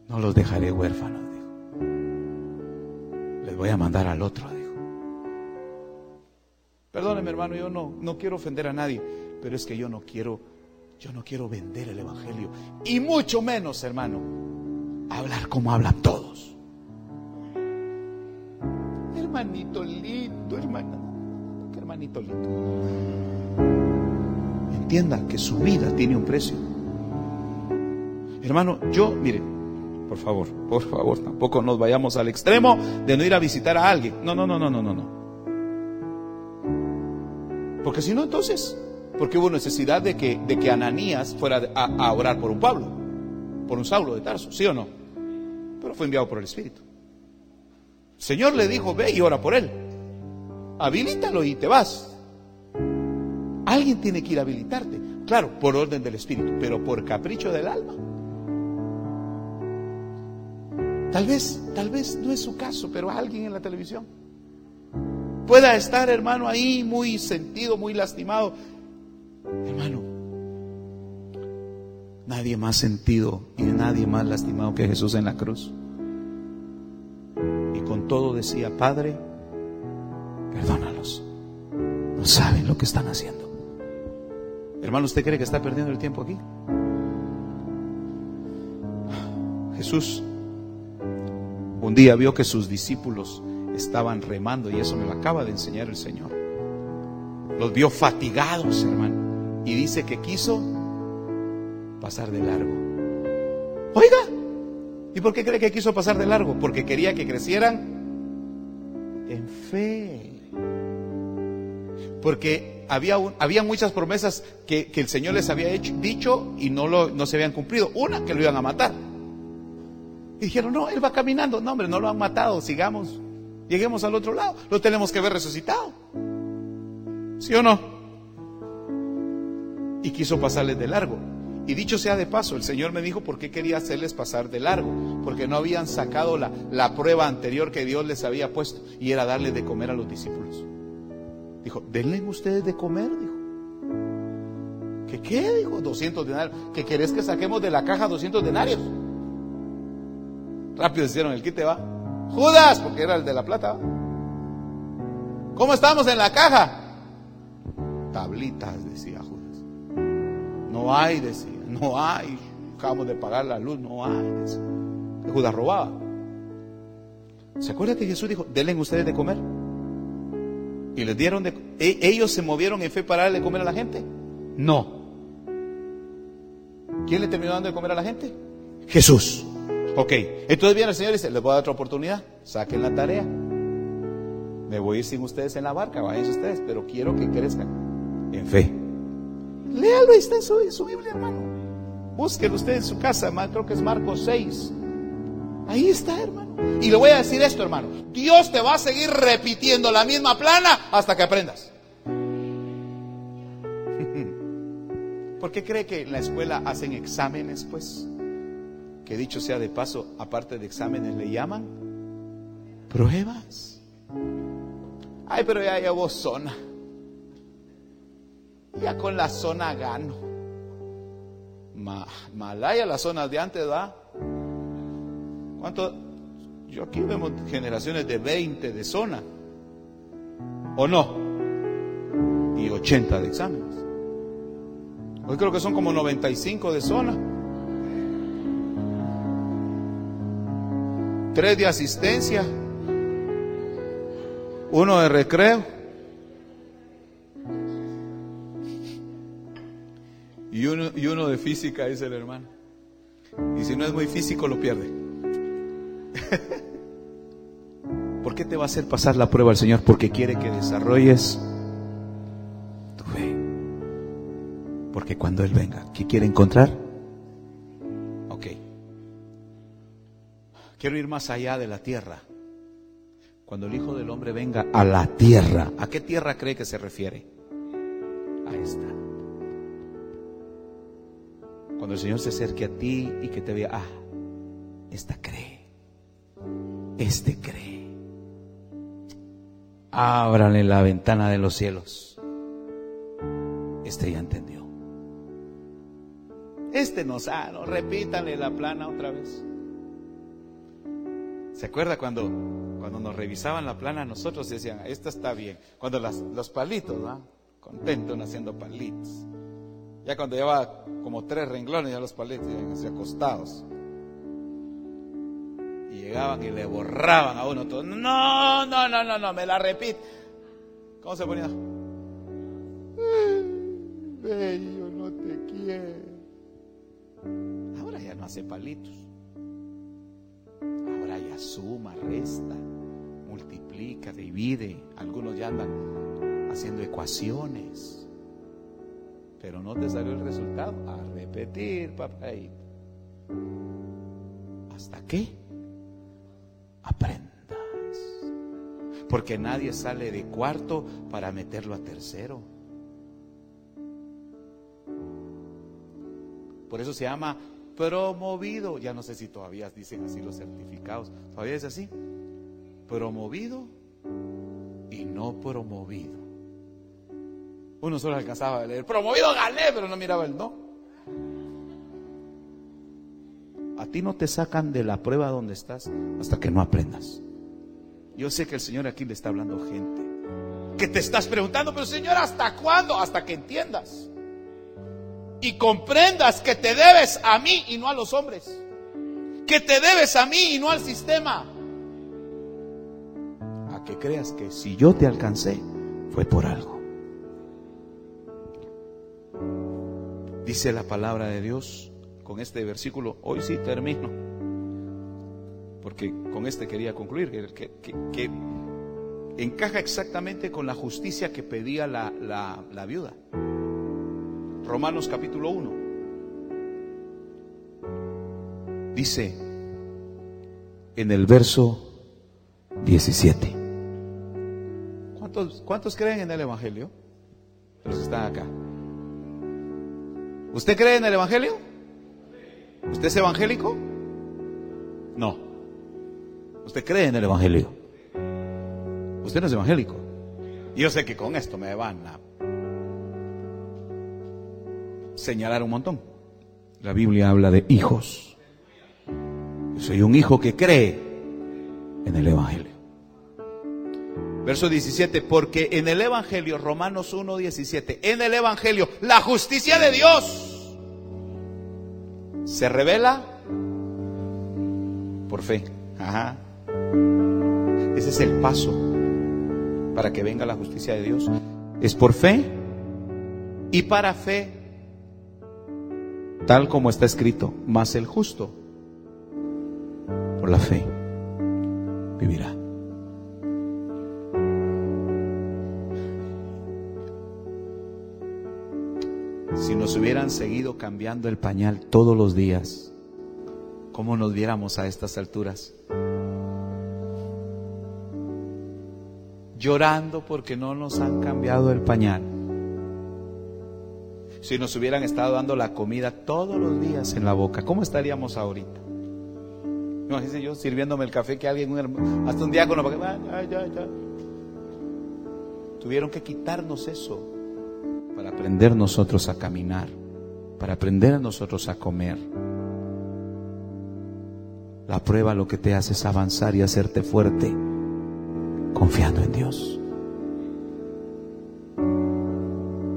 No los dejaré huérfanos, dijo. Les voy a mandar al otro. Hermano, yo no, no quiero ofender a nadie, pero es que yo no quiero, yo no quiero vender el Evangelio. Y mucho menos, hermano, hablar como hablan todos. Hermanito lindo, hermano. Qué hermanito lindo. Entienda que su vida tiene un precio. Hermano, yo, mire, por favor, por favor, tampoco nos vayamos al extremo de no ir a visitar a alguien. No, no, no, no, no, no. Porque si no, entonces, porque hubo necesidad de que, de que Ananías fuera a, orar por un Pablo, por un Saulo de Tarso, ¿sí o no? Pero fue enviado por el Espíritu. El Señor le dijo, ve y ora por él. Habilítalo y te vas. Alguien tiene que ir a habilitarte. Claro, por orden del Espíritu, pero por capricho del alma. Tal vez, tal vez no es su caso, pero alguien en la televisión pueda estar, hermano, ahí muy sentido, muy lastimado. Hermano, nadie más sentido y nadie más lastimado que Jesús en la cruz. Y con todo decía, Padre, perdónalos. No saben lo que están haciendo. Hermano, ¿usted cree que está perdiendo el tiempo aquí? Jesús un día vio que sus discípulos estaban remando y eso me lo acaba de enseñar el Señor. Los vio fatigados, hermano, y dice que quiso pasar de largo. Oiga, ¿y por qué cree que quiso pasar de largo? Porque quería que crecieran en fe. Porque había, había muchas promesas que, el Señor les había dicho y no, lo, no se habían cumplido. Una, que lo iban a matar. Y dijeron, no, él va caminando. No, hombre, no lo han matado, sigamos. Lleguemos al otro lado. Lo tenemos que ver resucitado. ¿Sí o no? Y quiso pasarles de largo. Y dicho sea de paso, el Señor me dijo por qué quería hacerles pasar de largo. Porque no habían sacado la, la prueba anterior que Dios les había puesto. Y era darle de comer a los discípulos. Dijo, denle ustedes de comer, dijo. ¿Qué? Dijo, 200 denarios. ¿Qué querés que saquemos de la caja 200 denarios? Rápido hicieron el quite, va. Judas, porque era el de la plata. ¿Cómo estamos en la caja? Tablitas, decía Judas. No hay, decía, no hay. Acabamos de pagar la luz, no hay. Judas robaba. ¿Se acuerda que Jesús dijo, denle ustedes de comer? Y les dieron de... ¿E-, ¿Ellos se movieron en fe para darle de comer a la gente? No. ¿Quién le terminó dando de comer a la gente? Jesús. Ok, entonces viene el Señor y dice, les voy a dar otra oportunidad, saquen la tarea. Me voy a ir sin ustedes en la barca, vayan ustedes, pero quiero que crezcan en fe. Léalo, ahí está en su, Biblia, hermano. Busquen usted en su casa, creo que es Marcos 6. Ahí está, hermano. Y le voy a decir esto, hermano. Dios te va a seguir repitiendo la misma plana hasta que aprendas. <laughs> ¿Por qué cree que en la escuela hacen exámenes, pues? Que dicho sea de paso, aparte de exámenes, le llaman pruebas. Ay, pero ya llevo zona. Ya con la zona gano. malaya las zonas de antes, ¿va? ¿Cuánto? Yo aquí vemos generaciones de 20 de zona. ¿O no? Y 80 de exámenes. Hoy creo que son como 95 de zona. Tres de asistencia. Uno de recreo. Y uno, y uno de física, dice el hermano. Y si no es muy físico, lo pierde. <laughs> ¿Por qué te va a hacer pasar la prueba el Señor? Porque quiere que desarrolles tu fe. Porque cuando Él venga, ¿qué quiere encontrar? Quiero ir más allá de la tierra. Cuando el Hijo del Hombre venga a la tierra, ¿a qué tierra cree que se refiere? A esta. Cuando el Señor se acerque a ti y que te vea, ah, esta cree, este cree. Ábrale la ventana de los cielos. Este ya entendió. Este no sabe, no, repítanle la plana otra vez. ¿Se acuerda cuando, cuando nos revisaban la plana nosotros decían, esta está bien? Cuando las, los palitos, ¿no? Contentos haciendo palitos. Ya cuando llevaba como tres renglones, ya los palitos así acostados. Y llegaban y le borraban a uno todo. No, no, no, no, no, me la repite. ¿Cómo se ponía? Bello, no te quiero. Ahora ya no hace palitos. Suma, resta, multiplica, divide. Algunos ya andan haciendo ecuaciones. Pero no te salió el resultado. A repetir, papá. ¿Hasta qué? Aprendas. Porque nadie sale de cuarto para meterlo a tercero. Por eso se llama promovido. Ya no sé si todavía dicen así los certificados. ¿Todavía es así? Promovido y no promovido. Uno solo alcanzaba a leer, promovido gané, pero no miraba el no. A ti no te sacan de la prueba donde estás hasta que no aprendas. Yo sé que el Señor aquí le está hablando gente que te estás preguntando, pero Señor, ¿hasta cuándo? Hasta que entiendas y comprendas que te debes a mí y no a los hombres. Que te debes a mí y no al sistema. A que creas que si yo te alcancé fue por algo. Dice la palabra de Dios con este versículo. Hoy sí termino. Porque con este quería concluir. Que, encaja exactamente con la justicia que pedía la viuda. Romanos capítulo 1. Dice en el verso 17. ¿Cuántos, ¿Cuántos creen en el Evangelio? Los que están acá. ¿Usted cree en el Evangelio? ¿Usted es evangélico? No. ¿Usted cree en el Evangelio? Usted no es evangélico. Yo sé que con esto me van a señalar un montón. La Biblia habla de hijos. Yo soy un hijo que cree en el Evangelio. Verso 17, porque en el Evangelio, Romanos 1, 17, en el Evangelio, la justicia de Dios se revela por fe. Ajá. Ese es el paso para que venga la justicia de Dios. Es por fe y para fe tal como está escrito, más el justo por la fe vivirá. Si nos hubieran seguido cambiando el pañal todos los días, ¿cómo nos viéramos a estas alturas? Llorando porque no nos han cambiado el pañal si nos hubieran estado dando la comida todos los días en la boca, ¿cómo estaríamos ahorita? Imagínense yo sirviéndome el café que alguien, hasta un diácono, Tuvieron que quitarnos eso para aprender nosotros a caminar, para aprender nosotros a comer. La prueba lo que te hace es avanzar y hacerte fuerte, confiando en Dios.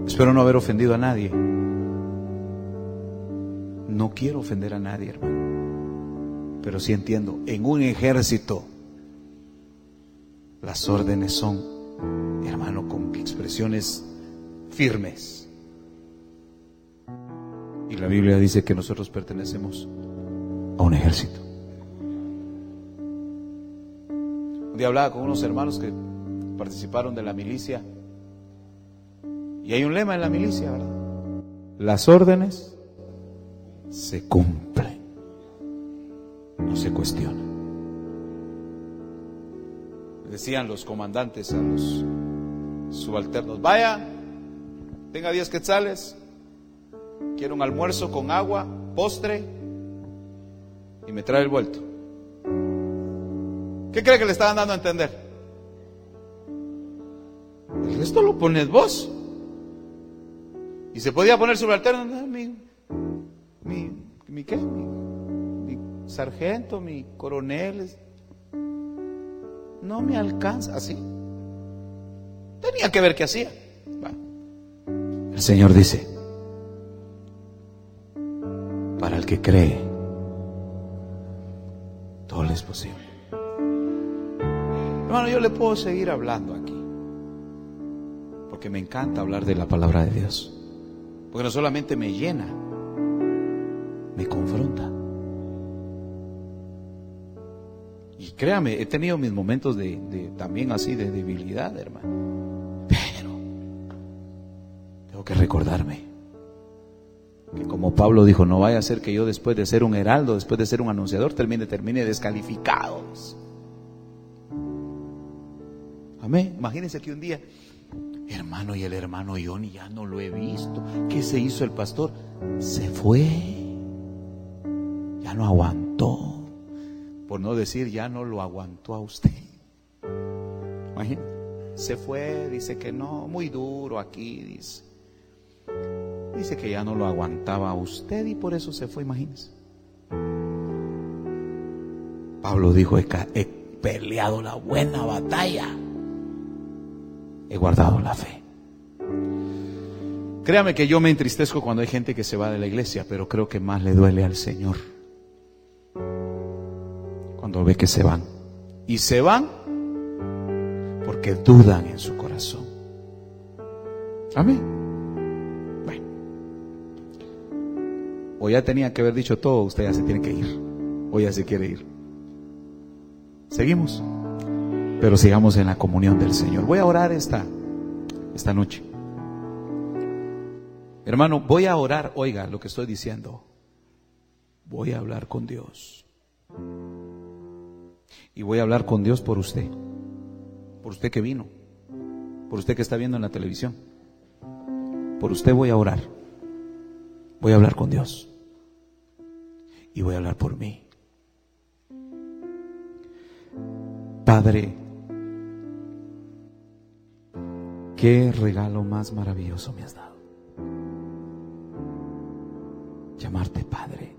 Espero no haber ofendido a nadie. No quiero ofender a nadie, hermano. Pero sí entiendo, en un ejército las órdenes son, hermano, con expresiones firmes. Y la Biblia dice que nosotros pertenecemos a un ejército. Un día hablaba con unos hermanos que participaron de la milicia. Y hay un lema en la milicia, ¿verdad? Las órdenes se cumplen, no se cuestionan. Decían los comandantes a los subalternos, vaya, tenga 10 quetzales, quiero un almuerzo con agua, postre y me trae el vuelto. ¿Qué cree que le estaban dando a entender? El resto lo pones vos. Y se podía poner subalterno, mi, mi, mi, ¿qué? Mi, sargento, mi coronel. No me alcanza, así. Tenía que ver qué hacía. El Señor dice, para el que cree, todo es posible. Hermano, yo le puedo seguir hablando aquí, porque me encanta hablar de la palabra de Dios, porque no solamente me llena, me confronta. Y créame, he tenido mis momentos de, también así de debilidad, hermano. Pero tengo que recordarme que como Pablo dijo, no vaya a ser que yo después de ser un heraldo, después de ser un anunciador, termine, termine descalificado. Amén. Imagínense que un día, hermano, y el hermano Johnny ya no lo he visto. ¿Qué se hizo el pastor? Se fue. Ya no aguantó. Por no decir, ya no lo aguantó a usted. Imagínense. Se fue, dice que no, muy duro aquí, dice. Dice que ya no lo aguantaba a usted y por eso se fue, imagínense. Pablo dijo, he peleado la buena batalla he guardado la fe. Créame que yo me entristezco cuando hay gente que se va de la iglesia, pero creo que más le duele al Señor cuando ve que se van. Y se van porque dudan en su corazón. Amén. Bueno. O ya tenía que haber dicho todo, usted ya se tiene que ir. O ya se quiere ir. Seguimos pero sigamos en la comunión del Señor. Voy a orar esta, esta noche. Hermano, voy a orar, oiga lo que estoy diciendo. Voy a hablar con Dios. Y voy a hablar con Dios por usted. Por usted que vino. Por usted que está viendo en la televisión. Por usted voy a orar. Voy a hablar con Dios. Y voy a hablar por mí. Padre, Qué regalo más maravilloso me has dado. Llamarte Padre.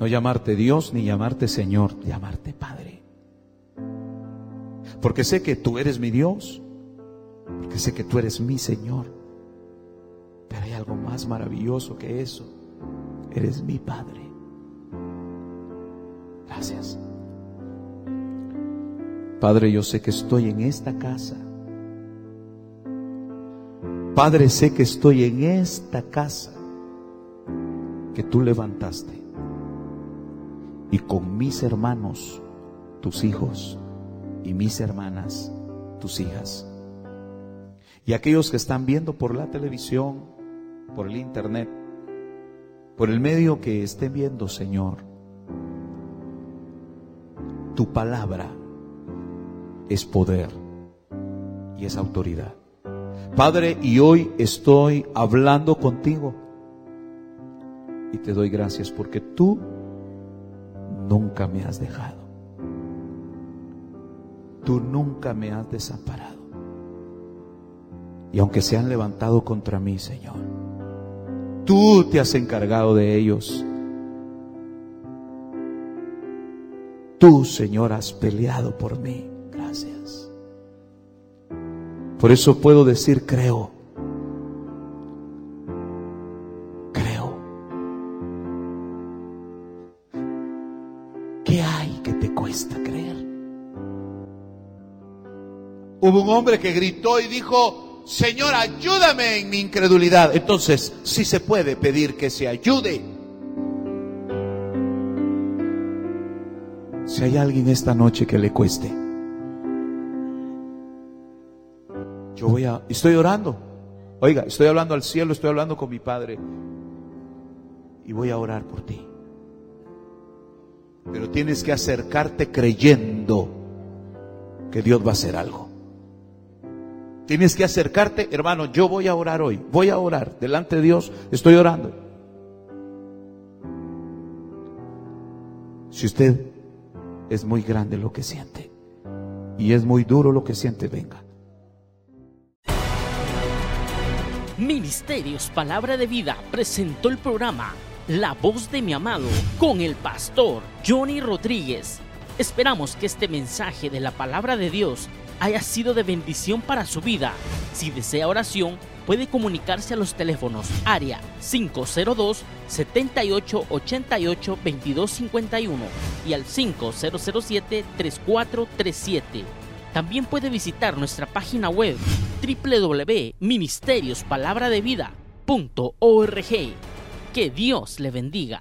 No llamarte Dios ni llamarte Señor, llamarte Padre. Porque sé que tú eres mi Dios, porque sé que tú eres mi Señor. Pero hay algo más maravilloso que eso. Eres mi Padre. Gracias. Padre, yo sé que estoy en esta casa. Padre, sé que estoy en esta casa que tú levantaste. Y con mis hermanos, tus hijos, y mis hermanas, tus hijas. Y aquellos que están viendo por la televisión, por el internet, por el medio que estén viendo, Señor, tu palabra es poder y es autoridad. Padre, y hoy estoy hablando contigo y te doy gracias porque tú nunca me has dejado. Tú nunca me has desamparado. Y aunque se han levantado contra mí, Señor, tú te has encargado de ellos tú, Señor, has peleado por mí. Por eso puedo decir, creo. Creo. ¿Qué hay que te cuesta creer? Hubo un hombre que gritó y dijo, Señor, ayúdame en mi incredulidad. Entonces, sí se puede pedir que se ayude. Si hay alguien esta noche que le cueste, yo voy a, estoy orando. Oiga, estoy hablando al cielo, estoy hablando con mi Padre y voy a orar por ti. Pero tienes que acercarte creyendo que Dios va a hacer algo. Tienes que acercarte, hermano, yo voy a orar hoy, voy a orar delante de Dios, estoy orando. Si usted es muy grande lo que siente y es muy duro lo que siente, venga. Ministerios Palabra de Vida presentó el programa La voz de mi amado con el pastor Johnny Rodríguez. Esperamos que este mensaje de la palabra de Dios haya sido de bendición para su vida. Si desea oración, puede comunicarse a los teléfonos área 502 7888 2251 y al 5007 3437. También puede visitar nuestra página web www.ministeriosPalabraDeVida.org. Que Dios le bendiga.